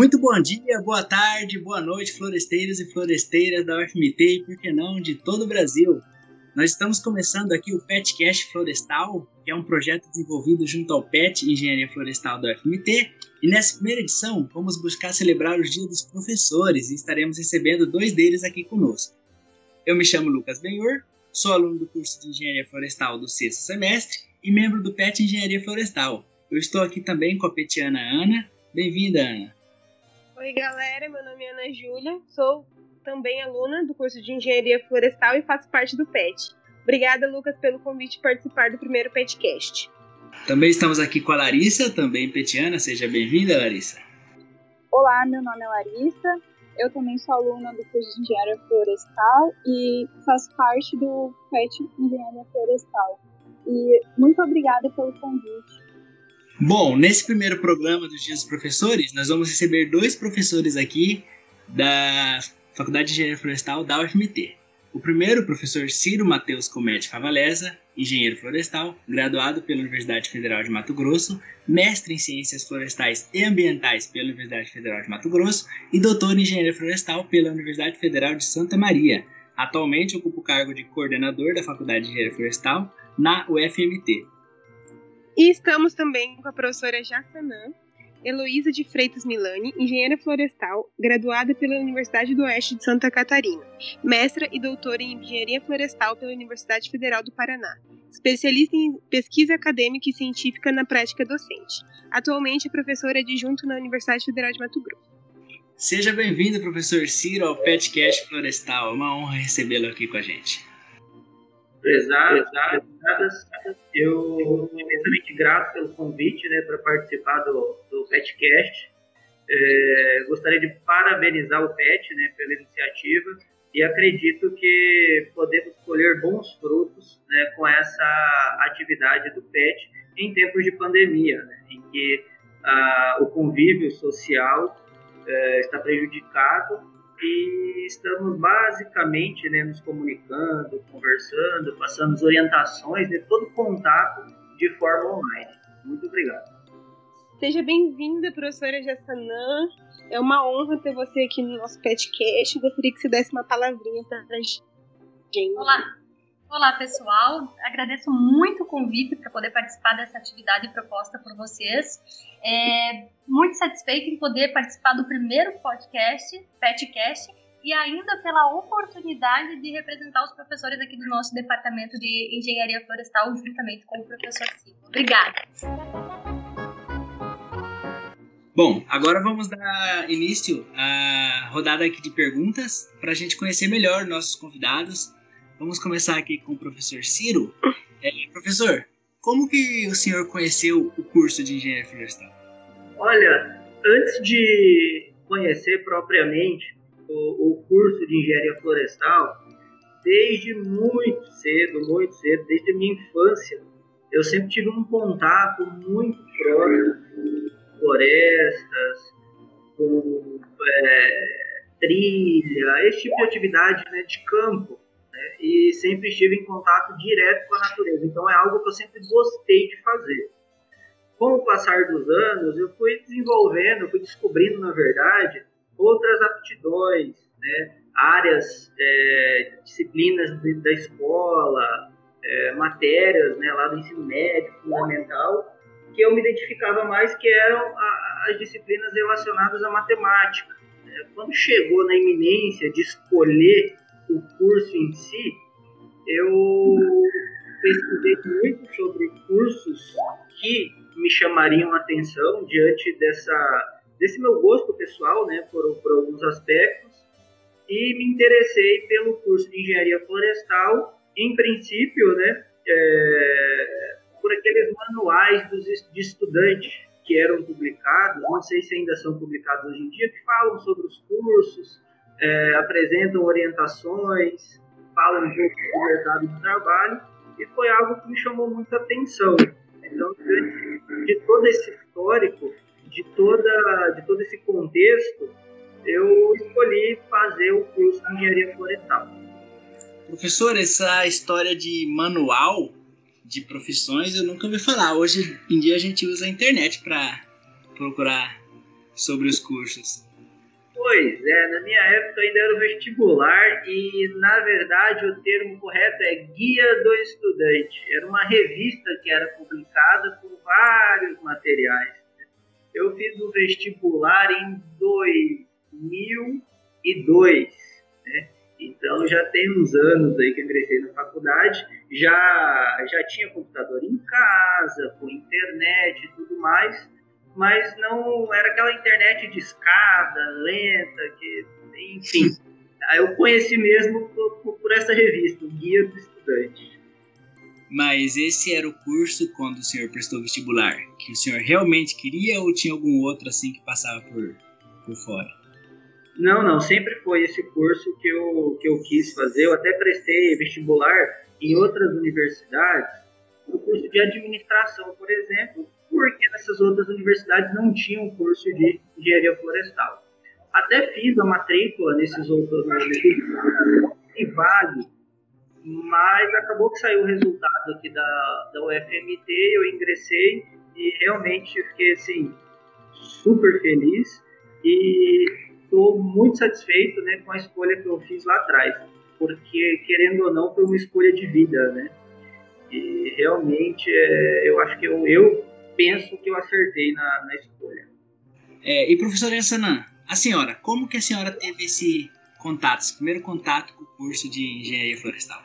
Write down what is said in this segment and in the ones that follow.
Muito bom dia, boa tarde, boa noite, floresteiros e floresteiras da UFMT e, por que não, de todo o Brasil. Nós estamos começando aqui o PetCast Florestal, que é um projeto desenvolvido junto ao PET Engenharia Florestal da UFMT. E nessa primeira edição, vamos buscar celebrar os dias dos professores e estaremos recebendo dois deles aqui conosco. Eu me chamo Lucas Benhur, sou aluno do curso de Engenharia Florestal do sexto semestre e membro do PET Engenharia Florestal. Eu estou aqui também com a petiana Ana. Bem-vinda, Ana. Oi, galera. Meu nome é Ana Júlia. Sou também aluna do curso de Engenharia Florestal e faço parte do PET. Obrigada, Lucas, pelo convite de participar do primeiro PETcast. Também estamos aqui com a Larissa, também petiana. Seja bem-vinda, Larissa. Olá, meu nome é Larissa. Eu também sou aluna do curso de Engenharia Florestal e faço parte do PET Engenharia Florestal. E muito obrigada pelo convite. Bom, nesse primeiro programa dos Dias dos Professores, nós vamos receber dois professores aqui da Faculdade de Engenharia Florestal da UFMT. O primeiro, o professor Ciro Matheus Comete Favalesa, engenheiro florestal, graduado pela Universidade Federal de Mato Grosso, mestre em Ciências Florestais e Ambientais pela Universidade Federal de Mato Grosso e doutor em Engenharia Florestal pela Universidade Federal de Santa Maria. Atualmente ocupa o cargo de coordenador da Faculdade de Engenharia Florestal na UFMT. E estamos também com a professora Jassanã Heloísa de Freitas Milani, engenheira florestal, graduada pela Universidade do Oeste de Santa Catarina, mestra e doutora em engenharia florestal pela Universidade Federal do Paraná, especialista em pesquisa acadêmica e científica na prática docente. Atualmente é professora adjunto na Universidade Federal de Mato Grosso. Seja bem-vindo, professor Ciro, ao PetCast Florestal. É uma honra recebê-lo aqui com a gente prezados, prezadas, eu sou imensamente grato pelo convite né, para participar do, do PetCast. É, gostaria de parabenizar o PET né, pela iniciativa e acredito que podemos colher bons frutos né, com essa atividade do PET em tempos de pandemia, né, em que ah, o convívio social é, está prejudicado e estamos basicamente né, nos comunicando, conversando, passando as orientações, né, todo contato de forma online. Muito obrigado. Seja bem-vinda, professora Jassanã. É uma honra ter você aqui no nosso podcast. Gostaria que você desse uma palavrinha para a gente. Olá, Olá, pessoal. Agradeço muito o convite para poder participar dessa atividade proposta por vocês. É, muito satisfeito em poder participar do primeiro podcast, PetCast, e ainda pela oportunidade de representar os professores aqui do nosso departamento de Engenharia Florestal, juntamente com o professor Silvio. Obrigada. Bom, agora vamos dar início à rodada aqui de perguntas para a gente conhecer melhor nossos convidados Vamos começar aqui com o professor Ciro. É, professor, como que o senhor conheceu o curso de engenharia florestal? Olha, antes de conhecer propriamente o, o curso de engenharia florestal, desde muito cedo, muito cedo, desde a minha infância, eu sempre tive um contato muito próximo com florestas, com é, trilha, esse tipo de atividade né, de campo e sempre estive em contato direto com a natureza. Então é algo que eu sempre gostei de fazer. Com o passar dos anos, eu fui desenvolvendo, fui descobrindo, na verdade, outras aptidões, né? áreas, é, disciplinas da escola, é, matérias né, lá do ensino médio, fundamental, que eu me identificava mais que eram a, as disciplinas relacionadas à matemática. É, quando chegou na iminência de escolher o curso em si, eu pesquisei muito sobre cursos que me chamariam a atenção diante dessa, desse meu gosto pessoal, né, por, por alguns aspectos, e me interessei pelo curso de engenharia florestal, em princípio, né, é, por aqueles manuais dos, de estudante que eram publicados, não sei se ainda são publicados hoje em dia, que falam sobre os cursos, é, apresentam orientações, falam um pouco do mercado de trabalho, e foi algo que me chamou muita atenção. Então, de todo esse histórico, de, toda, de todo esse contexto, eu escolhi fazer o curso de engenharia florestal. Professor, essa história de manual de profissões eu nunca ouvi falar. Hoje em dia a gente usa a internet para procurar sobre os cursos? Pois é, na minha época ainda era o vestibular e, na verdade, o termo correto é Guia do Estudante. Era uma revista que era publicada com vários materiais. Eu fiz o vestibular em 2002, né? Então já tem uns anos aí que eu ingressei na faculdade, já, já tinha computador em casa, com internet e tudo mais, mas não era aquela internet de escada, lenta, que, enfim. Eu conheci mesmo por, por essa revista, o Guia do Estudante. Mas esse era o curso quando o senhor prestou vestibular? Que o senhor realmente queria ou tinha algum outro assim que passava por, por fora? Não, não, sempre foi esse curso que eu, que eu quis fazer. Eu até prestei vestibular em outras universidades, o curso de administração, por exemplo, porque nessas outras universidades não tinham curso de engenharia florestal. Até fiz a matrícula nesses outros e vale, mas acabou que saiu o resultado aqui da, da UFMT, eu ingressei e realmente fiquei assim super feliz e estou muito satisfeito né, com a escolha que eu fiz lá atrás, porque querendo ou não foi uma escolha de vida, né? E realmente é, eu acho que eu, eu penso que eu acertei na, na escolha. É, e professora Yansanã, a senhora, como que a senhora teve esse contato, esse primeiro contato com o curso de engenharia florestal?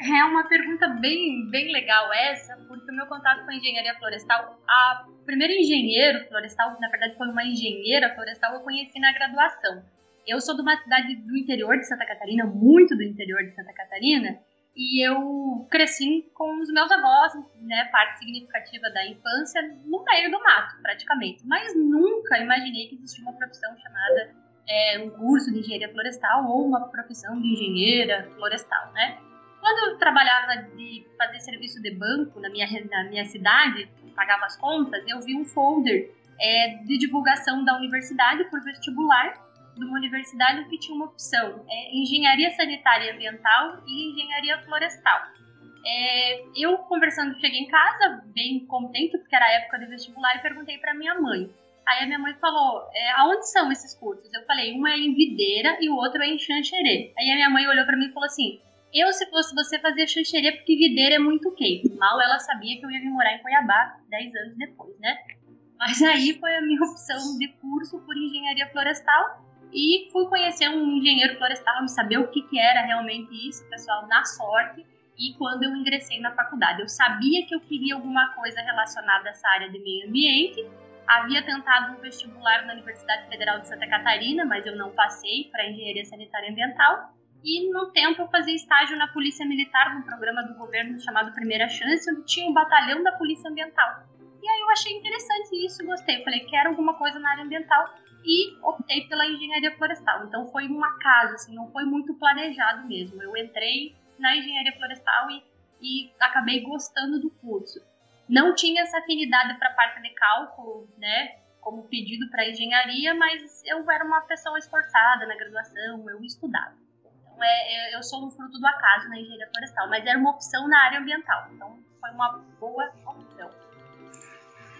É uma pergunta bem, bem legal essa, porque o meu contato com a engenharia florestal, a primeira engenheiro florestal, na verdade foi uma engenheira florestal, eu conheci na graduação. Eu sou de uma cidade do interior de Santa Catarina, muito do interior de Santa Catarina, e eu cresci com os meus avós, né, parte significativa da infância, no meio do mato, praticamente. Mas nunca imaginei que existia uma profissão chamada é, um curso de engenharia florestal ou uma profissão de engenheira florestal, né? Quando eu trabalhava de fazer serviço de banco na minha, na minha cidade, pagava as contas, eu vi um folder é, de divulgação da universidade por vestibular de uma universidade que tinha uma opção, é, engenharia sanitária e ambiental e engenharia florestal. É, eu conversando, cheguei em casa bem contente, porque era a época do vestibular, e perguntei para minha mãe. Aí a minha mãe falou, é, aonde são esses cursos? Eu falei, um é em Videira e o outro é em Xanxerê. Aí a minha mãe olhou para mim e falou assim, eu, se fosse você, fazia Xanxerê porque Videira é muito quente. Mal ela sabia que eu ia vir morar em Cuiabá 10 anos depois, né? Mas aí foi a minha opção de curso por engenharia florestal e fui conhecer um engenheiro florestal, me saber o que, que era realmente isso, pessoal, na sorte. E quando eu ingressei na faculdade, eu sabia que eu queria alguma coisa relacionada a essa área de meio ambiente. Havia tentado um vestibular na Universidade Federal de Santa Catarina, mas eu não passei para engenharia sanitária ambiental. E no tempo eu fazia estágio na Polícia Militar, num programa do governo chamado Primeira Chance, onde tinha um batalhão da Polícia Ambiental. E aí eu achei interessante isso, gostei. Eu falei, quero alguma coisa na área ambiental e optei pela engenharia florestal. Então foi um acaso, assim, não foi muito planejado mesmo. Eu entrei na engenharia florestal e, e acabei gostando do curso. Não tinha essa afinidade para a parte de cálculo, né, como pedido para engenharia, mas eu era uma pessoa esforçada na graduação, eu estudava. Então é, é, eu sou um fruto do acaso na engenharia florestal, mas era uma opção na área ambiental. Então foi uma boa opção.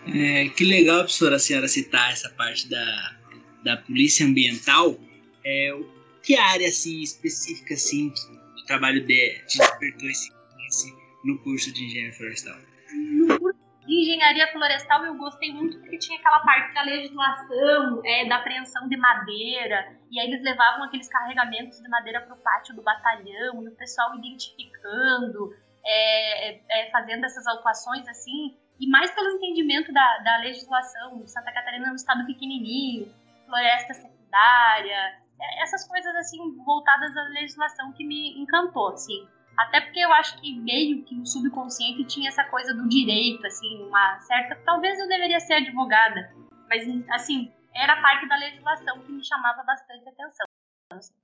É, que legal, professora, a senhora citar essa parte da, da polícia ambiental, é, que área assim específica assim do trabalho de, te despertou esse interesse no curso de engenharia florestal? No curso de engenharia florestal eu gostei muito porque tinha aquela parte da legislação, é, da apreensão de madeira, e aí eles levavam aqueles carregamentos de madeira para o pátio do batalhão, e o pessoal identificando, é, é, é, fazendo essas autuações assim, e mais pelo entendimento da, da legislação. Santa Catarina é um estado pequenininho, floresta secundária, é, essas coisas assim voltadas à legislação que me encantou, assim. Até porque eu acho que meio que no subconsciente tinha essa coisa do direito, assim, uma certa. Talvez eu deveria ser advogada, mas assim, era parte da legislação que me chamava bastante atenção. Assim.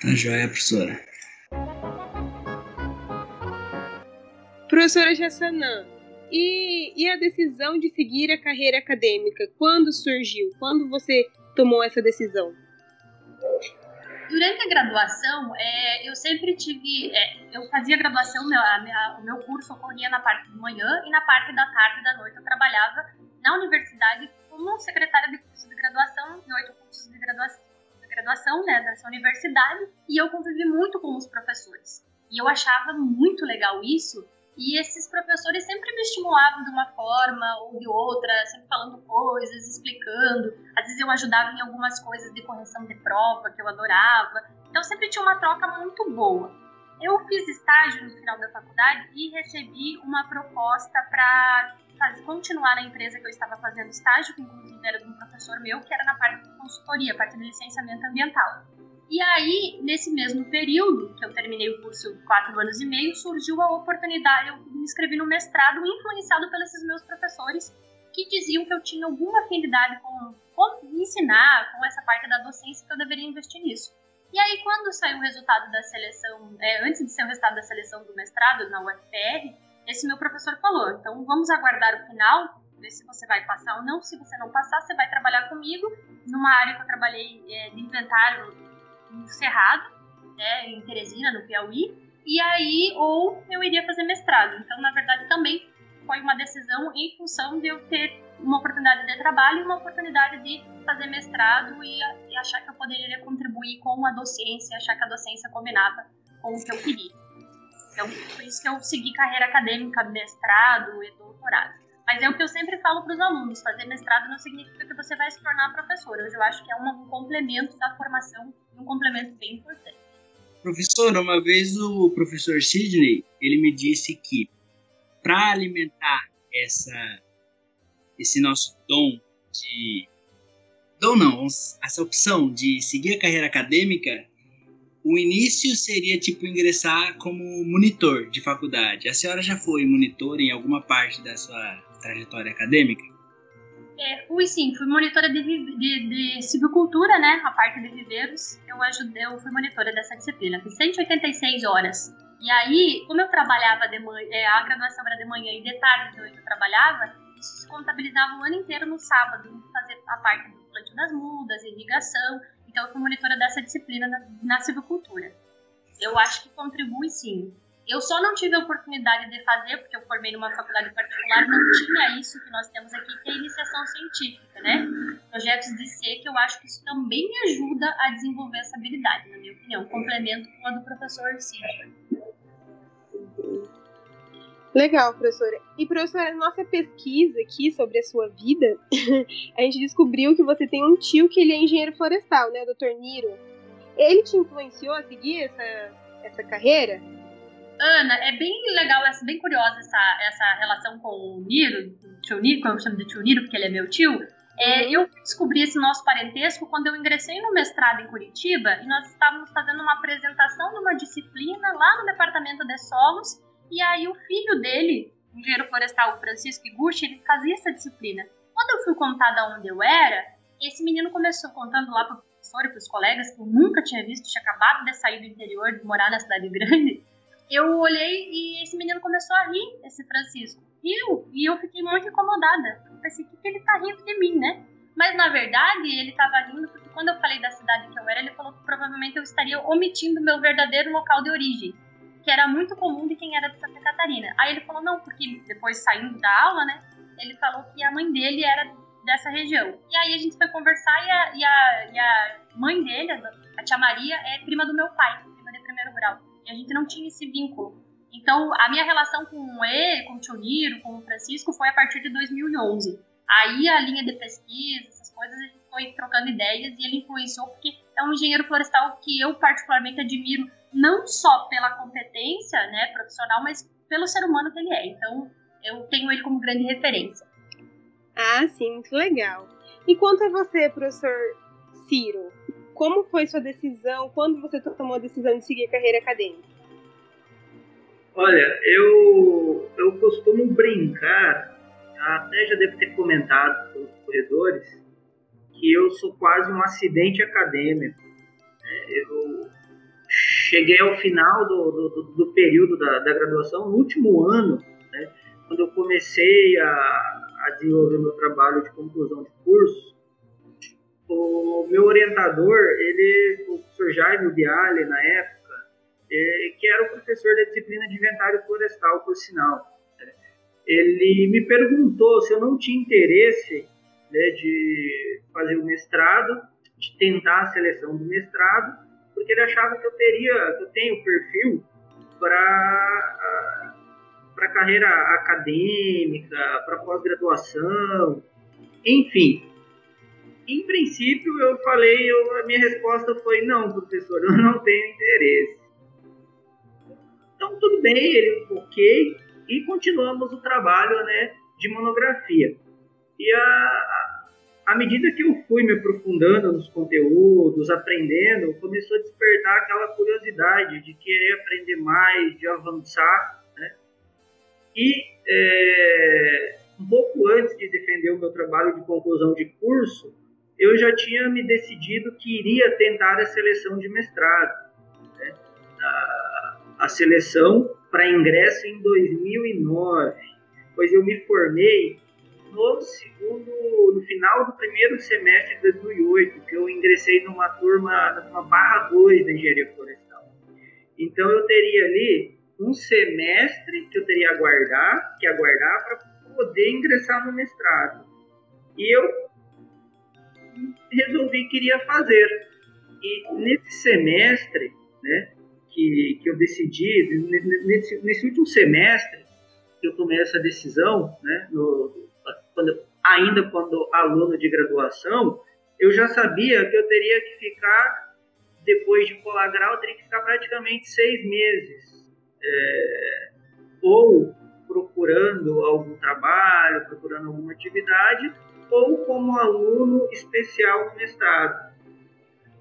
Tá joia, professora. Professora Jassanã, e, e a decisão de seguir a carreira acadêmica, quando surgiu? Quando você tomou essa decisão? Durante a graduação, é, eu sempre tive. É, eu fazia graduação, meu, o meu curso ocorria na parte da manhã e na parte da tarde e da noite eu trabalhava na universidade como secretária de graduação, em oito cursos de graduação, de graduação né, dessa universidade, e eu convivi muito com os professores. E eu achava muito legal isso, e esses professores sempre me estimulavam de uma forma ou de outra, sempre falando coisas, explicando. Às vezes eu ajudava em algumas coisas de correção de prova, que eu adorava. Então sempre tinha uma troca muito boa. Eu fiz estágio no final da faculdade e recebi uma proposta para continuar na empresa que eu estava fazendo estágio, que inclusive era de um professor meu, que era na parte de consultoria, parte de licenciamento ambiental. E aí, nesse mesmo período, que eu terminei o curso quatro anos e meio, surgiu a oportunidade, eu me inscrevi no mestrado, influenciado pelos meus professores, que diziam que eu tinha alguma afinidade com, com ensinar, com essa parte da docência, que eu deveria investir nisso. E aí, quando saiu o resultado da seleção, é, antes de ser o resultado da seleção do mestrado na UFPR, esse meu professor falou: então vamos aguardar o final, ver se você vai passar ou não. Se você não passar, você vai trabalhar comigo numa área que eu trabalhei é, de inventário no Cerrado, né, em Teresina, no Piauí. E aí, ou eu iria fazer mestrado. Então, na verdade, também foi uma decisão em função de eu ter uma oportunidade de trabalho e uma oportunidade de fazer mestrado e, e achar que eu poderia contribuir com a docência, achar que a docência combinava com o que eu queria. Então, por isso que eu segui carreira acadêmica, mestrado e doutorado. Mas é o que eu sempre falo para os alunos: fazer mestrado não significa que você vai se tornar professor. Hoje eu acho que é um complemento da formação um complemento bem importante. Professor, uma vez o professor Sidney ele me disse que para alimentar essa esse nosso dom de dom não, essa opção de seguir a carreira acadêmica, o início seria tipo ingressar como monitor de faculdade. A senhora já foi monitor em alguma parte da sua trajetória acadêmica? É, fui sim, fui monitora de, de, de silvicultura, né? A parte de viveiros. Eu ajudei, eu fui monitora dessa disciplina. Fiz 186 horas. E aí, como eu trabalhava de manhã, é, a graduação era de manhã e de tarde de eu trabalhava, isso se contabilizava o ano inteiro no sábado, fazer a parte do plantio das mudas, irrigação. Então, eu fui monitora dessa disciplina na, na silvicultura. Eu acho que contribui sim. Eu só não tive a oportunidade de fazer, porque eu formei numa faculdade particular, não tinha isso que nós temos aqui, que é a iniciação científica, né? Projetos de C, que eu acho que isso também ajuda a desenvolver essa habilidade, na minha opinião. Complemento com a do professor Cid. Legal, professora. E, professora, nossa pesquisa aqui sobre a sua vida, a gente descobriu que você tem um tio que ele é engenheiro florestal, né, o Dr. Niro. Ele te influenciou a seguir essa, essa carreira? Ana, é bem legal, é bem curiosa essa, essa relação com o Niro, o tio Niro, como eu chamo de tio Niro, porque ele é meu tio. É, eu descobri esse nosso parentesco quando eu ingressei no mestrado em Curitiba e nós estávamos fazendo uma apresentação de uma disciplina lá no departamento de solos e aí o filho dele, o engenheiro florestal Francisco Iguchi, ele fazia essa disciplina. Quando eu fui contar de onde eu era, esse menino começou contando lá pro professor e pros colegas que eu nunca tinha visto, tinha acabado de sair do interior, de morar na cidade grande. Eu olhei e esse menino começou a rir, esse Francisco. Riu, e eu fiquei muito incomodada. Eu pensei, o que, que ele tá rindo de mim, né? Mas na verdade, ele tava rindo porque quando eu falei da cidade que eu era, ele falou que provavelmente eu estaria omitindo meu verdadeiro local de origem que era muito comum de quem era de Santa Catarina. Aí ele falou, não, porque depois saindo da aula, né, ele falou que a mãe dele era dessa região. E aí a gente foi conversar e a, e a, e a mãe dele, a tia Maria, é prima do meu pai, prima de primeiro grau. E a gente não tinha esse vínculo. Então, a minha relação com ele, com o tio Niro, com o Francisco, foi a partir de 2011. Aí a linha de pesquisa, essas coisas, a gente foi trocando ideias e ele influenciou porque é um engenheiro florestal que eu particularmente admiro não só pela competência né, profissional, mas pelo ser humano que ele é. Então, eu tenho ele como grande referência. Ah, sim, muito legal. E quanto a você, professor Ciro, como foi sua decisão? Quando você tomou a decisão de seguir a carreira acadêmica? Olha, eu, eu costumo brincar, até já devo ter comentado pelos corredores, que eu sou quase um acidente acadêmico. É, eu cheguei ao final do, do, do período da, da, graduação, no último ano, né, quando eu comecei a, a desenvolver meu trabalho de conclusão de curso, o meu orientador, ele, o professor Jaime Bialy, na época, é, que era o professor da disciplina de inventário florestal, por sinal, né, ele me perguntou se eu não tinha interesse né, de fazer o mestrado, de tentar a seleção do mestrado, porque ele achava que eu teria, que eu tenho perfil para para carreira acadêmica, para pós-graduação, enfim. Em princípio, eu falei, eu, a minha resposta foi não, professor, eu não tenho interesse. Então, tudo bem, ele ok, e continuamos o trabalho né, de monografia. E a, à medida que eu fui me aprofundando nos conteúdos, aprendendo, começou a despertar aquela curiosidade de querer aprender mais, de avançar. Né? E é, um pouco antes de defender o meu trabalho de conclusão de curso, eu já tinha me decidido que iria tentar a seleção de mestrado. Né? A, a seleção para ingresso em 2009, pois eu me formei no segundo, no final do primeiro semestre de 2008, que eu ingressei numa turma, numa barra 2 da engenharia florestal. Então eu teria ali um semestre que eu teria aguardar, que aguardar para poder ingressar no mestrado. E eu resolvi que iria fazer. E nesse semestre, né, que, que eu decidi, nesse, nesse último semestre que eu tomei essa decisão, né, no, quando, ainda quando aluno de graduação, eu já sabia que eu teria que ficar, depois de colar grau, eu teria que ficar praticamente seis meses. É, ou procurando algum trabalho, procurando alguma atividade, ou como aluno especial no mestrado.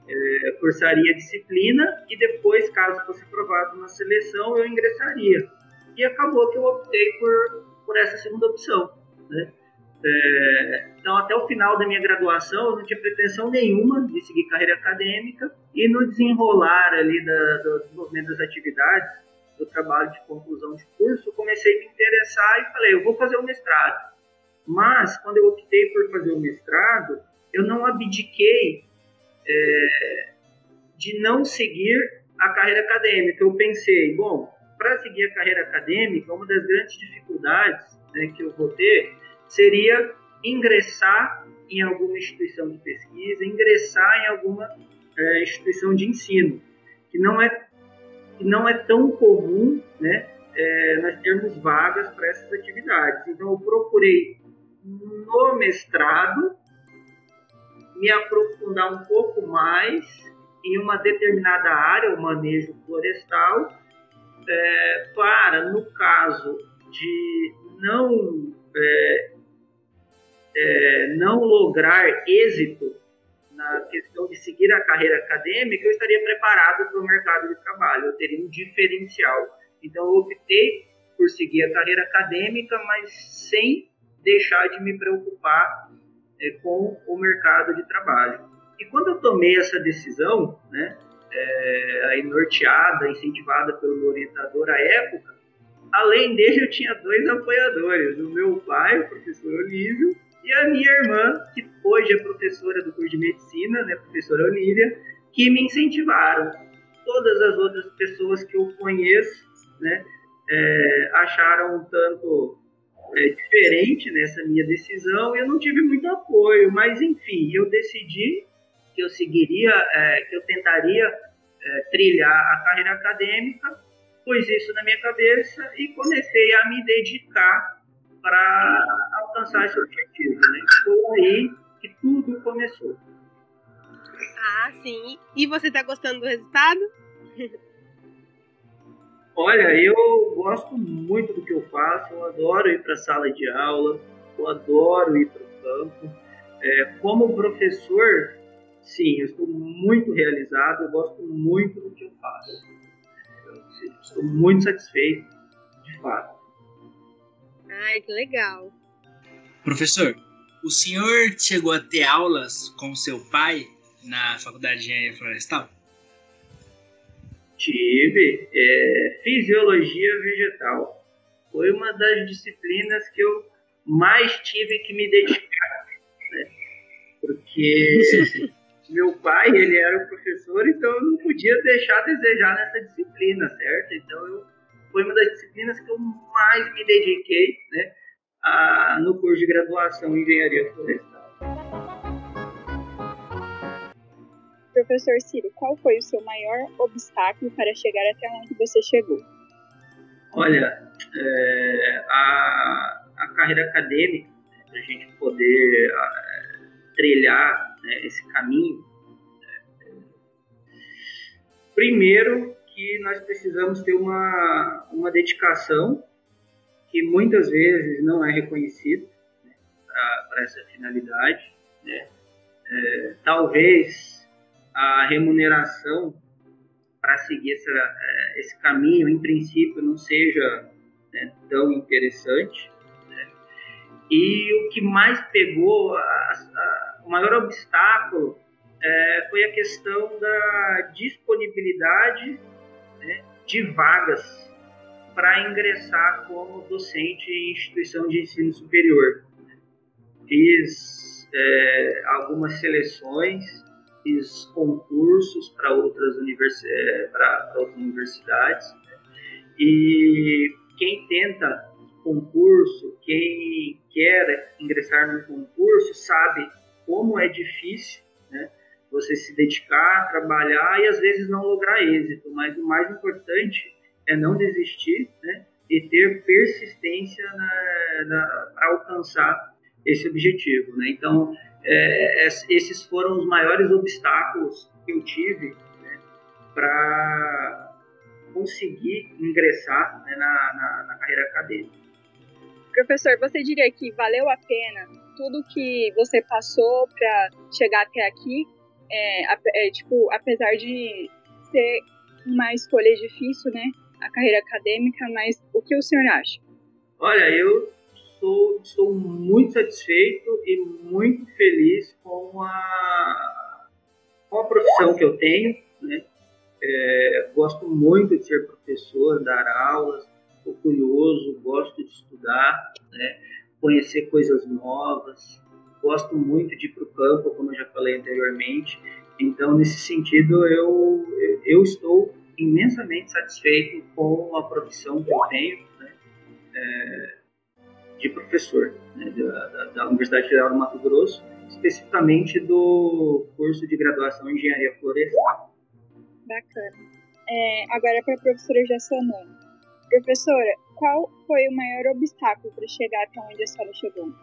É, cursaria disciplina e depois, caso fosse aprovado na seleção, eu ingressaria. E acabou que eu optei por, por essa segunda opção. Né? É, então, até o final da minha graduação, eu não tinha pretensão nenhuma de seguir carreira acadêmica e no desenrolar ali da, do desenvolvimento das atividades, do trabalho de conclusão de curso, comecei a me interessar e falei, eu vou fazer o mestrado. Mas, quando eu optei por fazer o mestrado, eu não abdiquei é, de não seguir a carreira acadêmica. Eu pensei, bom, para seguir a carreira acadêmica, uma das grandes dificuldades né, que eu vou ter seria ingressar em alguma instituição de pesquisa, ingressar em alguma é, instituição de ensino, que não é que não é tão comum, né, é, nós termos vagas para essas atividades. Então eu procurei no mestrado me aprofundar um pouco mais em uma determinada área, o manejo florestal, é, para, no caso de não é, é, não lograr êxito na questão de seguir a carreira acadêmica, eu estaria preparado para o mercado de trabalho, eu teria um diferencial. Então, eu optei por seguir a carreira acadêmica, mas sem deixar de me preocupar é, com o mercado de trabalho. E quando eu tomei essa decisão, né, é, aí norteada, incentivada pelo meu orientador à época, além dele eu tinha dois apoiadores, o meu pai, o professor Olívio, e a minha irmã, que hoje é professora do curso de medicina, né, professora Olivia, que me incentivaram. Todas as outras pessoas que eu conheço, né, é, acharam um tanto é, diferente nessa minha decisão e eu não tive muito apoio, mas enfim, eu decidi que eu seguiria, é, que eu tentaria é, trilhar a carreira acadêmica, pus isso na minha cabeça e comecei a me dedicar para alcançar esse objetivo. Né? Foi aí que tudo começou. Ah, sim. E você está gostando do resultado? Olha, eu gosto muito do que eu faço, eu adoro ir para a sala de aula, eu adoro ir para o campo. É, como professor, sim, eu estou muito realizado, eu gosto muito do que eu faço. Eu estou muito satisfeito, de fato. Ai, que legal. Professor, o senhor chegou a ter aulas com seu pai na Faculdade de Engenharia Florestal? Tive. É, fisiologia vegetal. Foi uma das disciplinas que eu mais tive que me dedicar. Né? Porque meu pai, ele era o professor, então eu não podia deixar a desejar nessa disciplina, certo? Então eu foi uma das disciplinas que eu mais me dediquei né, a, no curso de graduação em engenharia florestal. Professor Ciro, qual foi o seu maior obstáculo para chegar até onde você chegou? Olha, é, a, a carreira acadêmica, né, para a gente poder a, trilhar né, esse caminho, né, primeiro que nós precisamos ter uma, uma dedicação que muitas vezes não é reconhecida né, para essa finalidade. Né? É, talvez a remuneração para seguir essa, é, esse caminho, em princípio, não seja né, tão interessante. Né? E o que mais pegou, a, a, o maior obstáculo, é, foi a questão da disponibilidade né, de vagas para ingressar como docente em instituição de ensino superior. Fiz é, algumas seleções, fiz concursos para outras, universi é, outras universidades e quem tenta concurso, quem quer ingressar no concurso, sabe como é difícil, né? Você se dedicar, trabalhar e às vezes não lograr êxito, mas o mais importante é não desistir, né? E ter persistência para alcançar esse objetivo, né? Então, é, esses foram os maiores obstáculos que eu tive né, para conseguir ingressar né, na, na, na carreira acadêmica. Professor, você diria que valeu a pena tudo que você passou para chegar até aqui? É, é, tipo, apesar de ser uma escolha difícil, né? a carreira acadêmica, mas o que o senhor acha? Olha, eu sou, sou muito satisfeito e muito feliz com a, com a profissão que eu tenho. Né? É, gosto muito de ser professor, dar aulas, sou curioso, gosto de estudar, né? conhecer coisas novas, gosto muito de ir para o campo, como eu já falei anteriormente. Então, nesse sentido, eu, eu estou imensamente satisfeito com a profissão que eu tenho né, é, de professor né, da, da, Universidade Federal do Mato Grosso, especificamente do curso de graduação em Engenharia Florestal. Bacana. É, agora para a professora Jassanã. Professora, qual foi o maior obstáculo para chegar até onde a senhora chegou?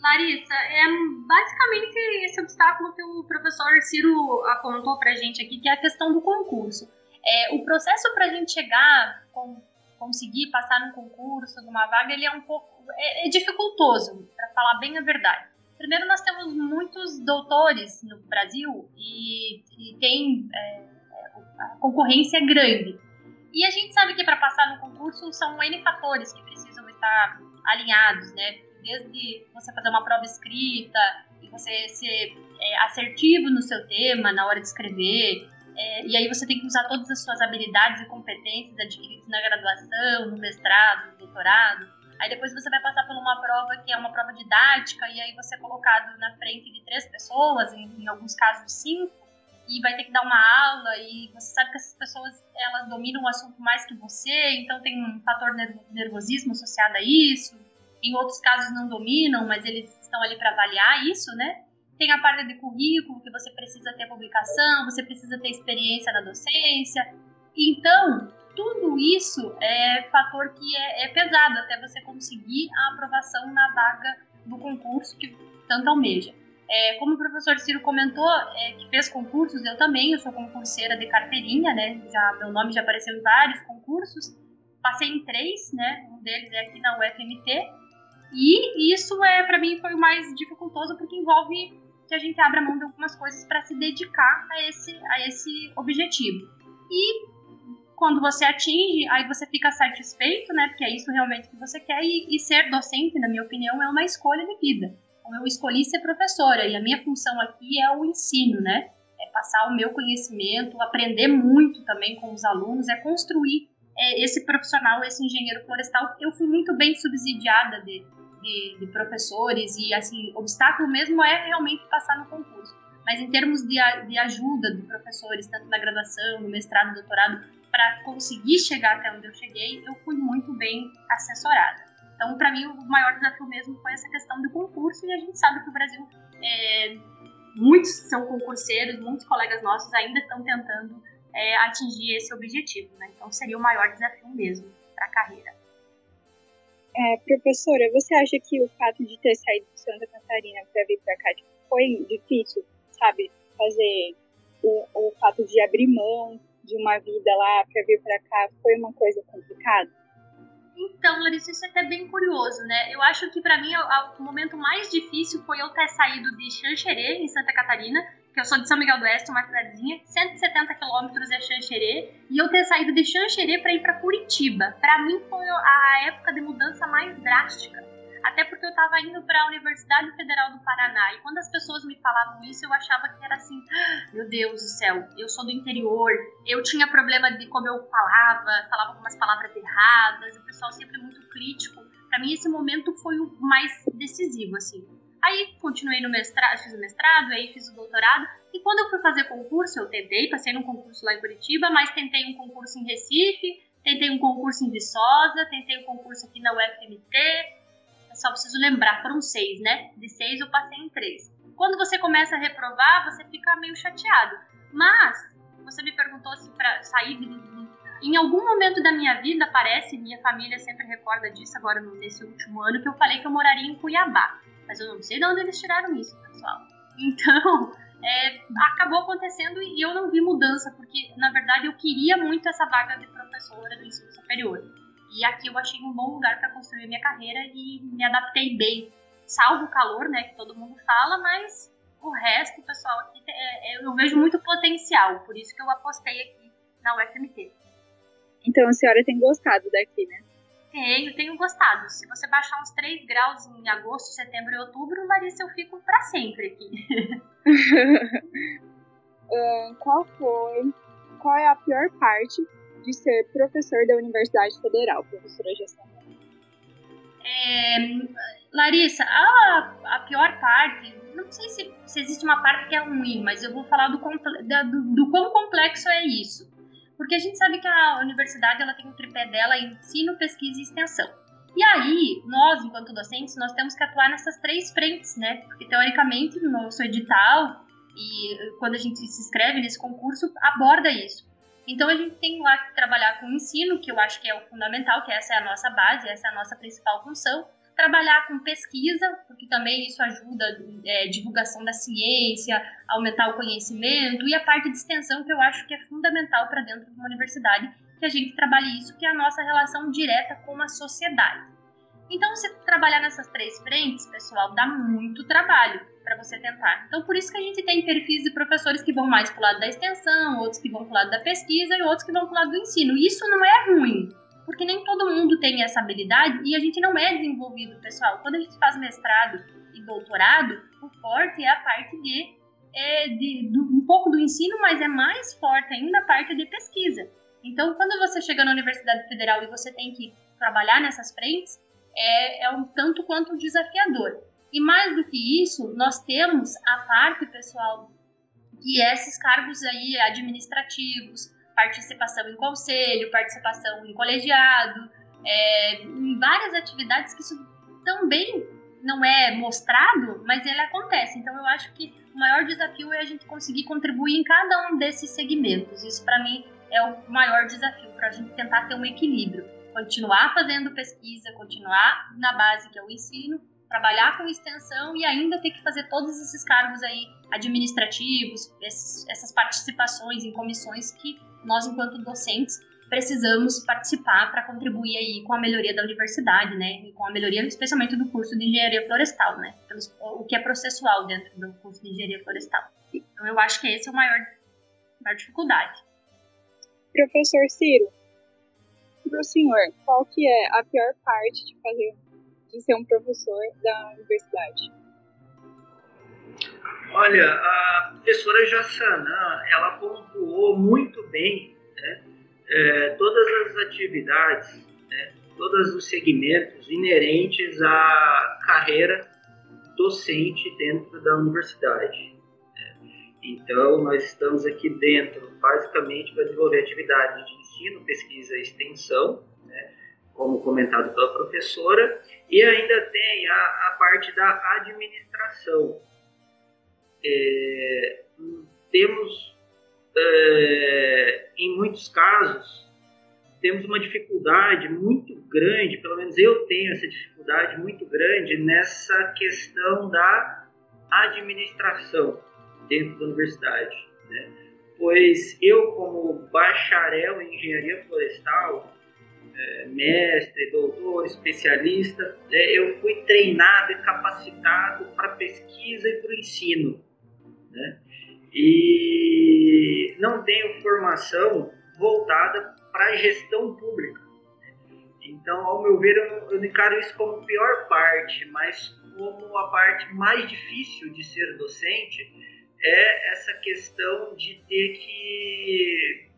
Larissa, é basicamente esse obstáculo que o professor Ciro apontou para a gente aqui, que é a questão do concurso. É, o processo para a gente chegar, com, conseguir passar num concurso, numa vaga, ele é um pouco é, é dificultoso, para falar bem a verdade. Primeiro, nós temos muitos doutores no Brasil e, e tem é, a concorrência é grande. E a gente sabe que para passar no concurso são N fatores que precisam estar alinhados, né? desde você fazer uma prova escrita e você ser é, assertivo no seu tema na hora de escrever. É, e aí você tem que usar todas as suas habilidades e competências adquiridas na graduação, no mestrado, no doutorado. Aí depois você vai passar por uma prova que é uma prova didática, e aí você é colocado na frente de três pessoas, em, em alguns casos cinco, e vai ter que dar uma aula, e você sabe que essas pessoas elas dominam o assunto mais que você, então tem um fator nervosismo associado a isso, em outros casos não dominam, mas eles estão ali para avaliar isso, né? Tem a parte de currículo, que você precisa ter publicação, você precisa ter experiência na docência. Então, tudo isso é fator que é, é pesado até você conseguir a aprovação na vaga do concurso que tanto almeja. É, como o professor Ciro comentou, é, que fez concursos, eu também, eu sou concurseira de carteirinha, né? Já, meu nome já apareceu em vários concursos. Passei em três, né? Um deles é aqui na UFMT. E isso é para mim foi o mais dificultoso porque envolve que a gente abra mão de algumas coisas para se dedicar a esse a esse objetivo. E quando você atinge, aí você fica satisfeito, né? Porque é isso realmente que você quer. E, e ser docente, na minha opinião, é uma escolha de vida. Então, eu escolhi ser professora e a minha função aqui é o ensino, né? É passar o meu conhecimento, aprender muito também com os alunos, é construir é, esse profissional, esse engenheiro florestal. Eu fui muito bem subsidiada de, de, de, professores e assim obstáculo mesmo é realmente passar no concurso. Mas em termos de, de ajuda de professores, tanto na graduação, no mestrado, doutorado, para conseguir chegar até onde eu cheguei, eu fui muito bem assessorada. Então, para mim, o maior desafio mesmo foi essa questão do concurso, e a gente sabe que o Brasil é, muitos são concurseiros, muitos colegas nossos ainda estão tentando é, atingir esse objetivo, né? Então seria o maior desafio mesmo para a carreira. É, professora, você acha que o fato de ter saído de Santa Catarina para vir para cá tipo, foi difícil, sabe? Fazer o, o fato de abrir mão de uma vida lá para vir para cá foi uma coisa complicada? Então, Larissa, isso é até bem curioso, né? Eu acho que para mim o, o, momento mais difícil foi eu ter saído de Xanxerê, em Santa Catarina, que eu sou de São Miguel do Oeste, uma cidadezinha, 170 quilômetros é Xanxerê, e eu ter saído de Xanxerê para ir para Curitiba. Para mim foi a época de mudança mais drástica. Até porque eu estava indo para a Universidade Federal do Paraná e quando as pessoas me falavam isso, eu achava que era assim: ah, meu Deus do céu, eu sou do interior, eu tinha problema de como eu falava, falava algumas palavras erradas, o pessoal sempre muito crítico. Para mim, esse momento foi o mais decisivo, assim. Aí continuei no mestrado, fiz o mestrado, aí fiz o doutorado. E quando eu fui fazer concurso, eu tentei, passei num concurso lá em Curitiba, mas tentei um concurso em Recife, tentei um concurso em Viçosa, tentei um concurso aqui na UFMT. Só preciso lembrar, foram seis, né? De seis eu passei em três. Quando você começa a reprovar, você fica meio chateado. Mas, você me perguntou se para sair em algum momento da minha vida, parece, minha família sempre recorda disso agora nesse último ano, que eu falei que eu moraria em Cuiabá. Mas eu não sei de onde eles tiraram isso, pessoal. Então, é, acabou acontecendo e eu não vi mudança, porque na verdade eu queria muito essa vaga de professora do ensino superior. E aqui eu achei um bom lugar para construir minha carreira e me adaptei bem. Salvo o calor, né, que todo mundo fala, mas o resto, pessoal, aqui é, é, eu vejo muito potencial, por isso que eu apostei aqui na UFMT. Então a senhora tem gostado daqui, né? Tenho, tenho gostado. Se você baixar uns 3 graus em agosto, setembro e outubro, Larissa, eu fico para sempre aqui. uh, qual foi, qual é a pior parte de ser professor da Universidade Federal, professora Gestão? É, Larissa, a, a pior parte, não sei se, se existe uma parte que é ruim, mas eu vou falar do, do, do quão complexo é isso. Porque a gente sabe que a universidade ela tem um tripé dela ensino, pesquisa e extensão. E aí, nós, enquanto docentes, nós temos que atuar nessas três frentes, né? Porque, teoricamente, no nosso edital e quando a gente se inscreve nesse concurso, aborda isso. Então, a gente tem lá que trabalhar com o ensino, que eu acho que é o fundamental, que essa é a nossa base, essa é a nossa principal função trabalhar com pesquisa, porque também isso ajuda é, divulgação da ciência, aumentar o conhecimento, e a parte de extensão, que eu acho que é fundamental para dentro de uma universidade, que a gente trabalhe isso, que é a nossa relação direta com a sociedade. Então, você trabalhar nessas três frentes, pessoal, dá muito trabalho para você tentar. Então, por isso que a gente tem perfis de professores que vão mais para o lado da extensão, outros que vão para o lado da pesquisa e outros que vão para o lado do ensino. Isso não é ruim porque nem todo mundo tem essa habilidade e a gente não é desenvolvido, pessoal. Quando a gente faz mestrado e doutorado, o forte é a parte de, é, de do, um pouco do ensino, mas é mais forte ainda a parte de pesquisa. Então, quando você chega na Universidade Federal e você tem que trabalhar nessas frentes, é, é um tanto quanto desafiador. E mais do que isso, nós temos a parte, pessoal, que é esses cargos aí administrativos, participação em conselho, participação em colegiado, é, em várias atividades que isso também não é mostrado, mas ele acontece. Então eu acho que o maior desafio é a gente conseguir contribuir em cada um desses segmentos. Isso para mim é o maior desafio para a gente tentar ter um equilíbrio, continuar fazendo pesquisa, continuar na base que é o ensino, trabalhar com extensão e ainda ter que fazer todos esses cargos aí administrativos, esses, essas participações em comissões que nós, enquanto docentes, precisamos participar para contribuir aí com a melhoria da universidade, né, e com a melhoria especialmente do curso de engenharia florestal, né, pelos, o que é processual dentro do curso de engenharia florestal. Então eu acho que esse é o maior, maior dificuldade. Professor Ciro, para o senhor, qual que é a pior parte de fazer de ser um professor da universidade? Olha, a professora Jassanã, ela pontuou muito bem né, é, todas as atividades, né, todos os segmentos inerentes à carreira docente dentro da universidade. Né. Então, nós estamos aqui dentro, basicamente, para desenvolver atividades de ensino, pesquisa e extensão, né, como comentado pela professora, e ainda tem a, a parte da administração, é, temos, é, em muitos casos, temos uma dificuldade muito grande, pelo menos eu tenho essa dificuldade muito grande nessa questão da administração dentro da universidade. Né? Pois eu, como bacharel em engenharia florestal, é, mestre, doutor, especialista, é, eu fui treinado e capacitado para pesquisa e para o ensino. Né? E não tenho formação voltada para a gestão pública. Então, ao meu ver, eu, eu encaro isso como a pior parte, mas como a parte mais difícil de ser docente é essa questão de ter que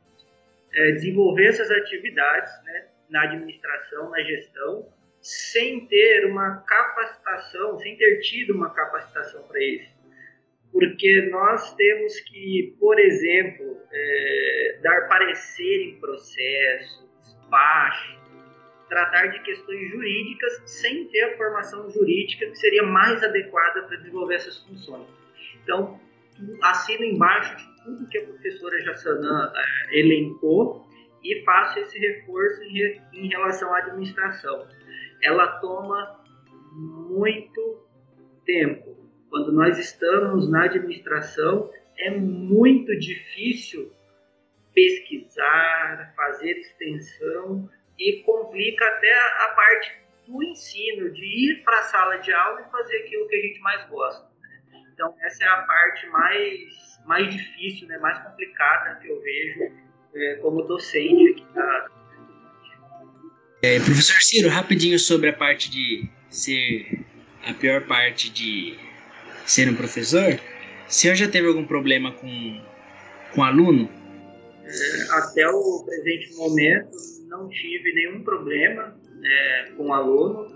é, desenvolver essas atividades né, na administração, na gestão, sem ter uma capacitação, sem ter tido uma capacitação para isso. Porque nós temos que, por exemplo, é, dar parecer em processo, despacho, tratar de questões jurídicas sem ter a formação jurídica que seria mais adequada para desenvolver essas funções. Então, assino embaixo de tudo que a professora Jassanã é, elencou e faço esse reforço em, em relação à administração. Ela toma muito tempo. Quando nós estamos na administração, é muito difícil pesquisar, fazer extensão e complica até a parte do ensino, de ir para a sala de aula e fazer aquilo que a gente mais gosta. Né? Então, essa é a parte mais, mais difícil, né, mais complicada que eu vejo é, como docente aqui da. É, professor Ciro, rapidinho sobre a parte de ser a pior parte de ser um professor. O senhor já teve algum problema com, com aluno? É, até o presente momento, não tive nenhum problema é, com aluno.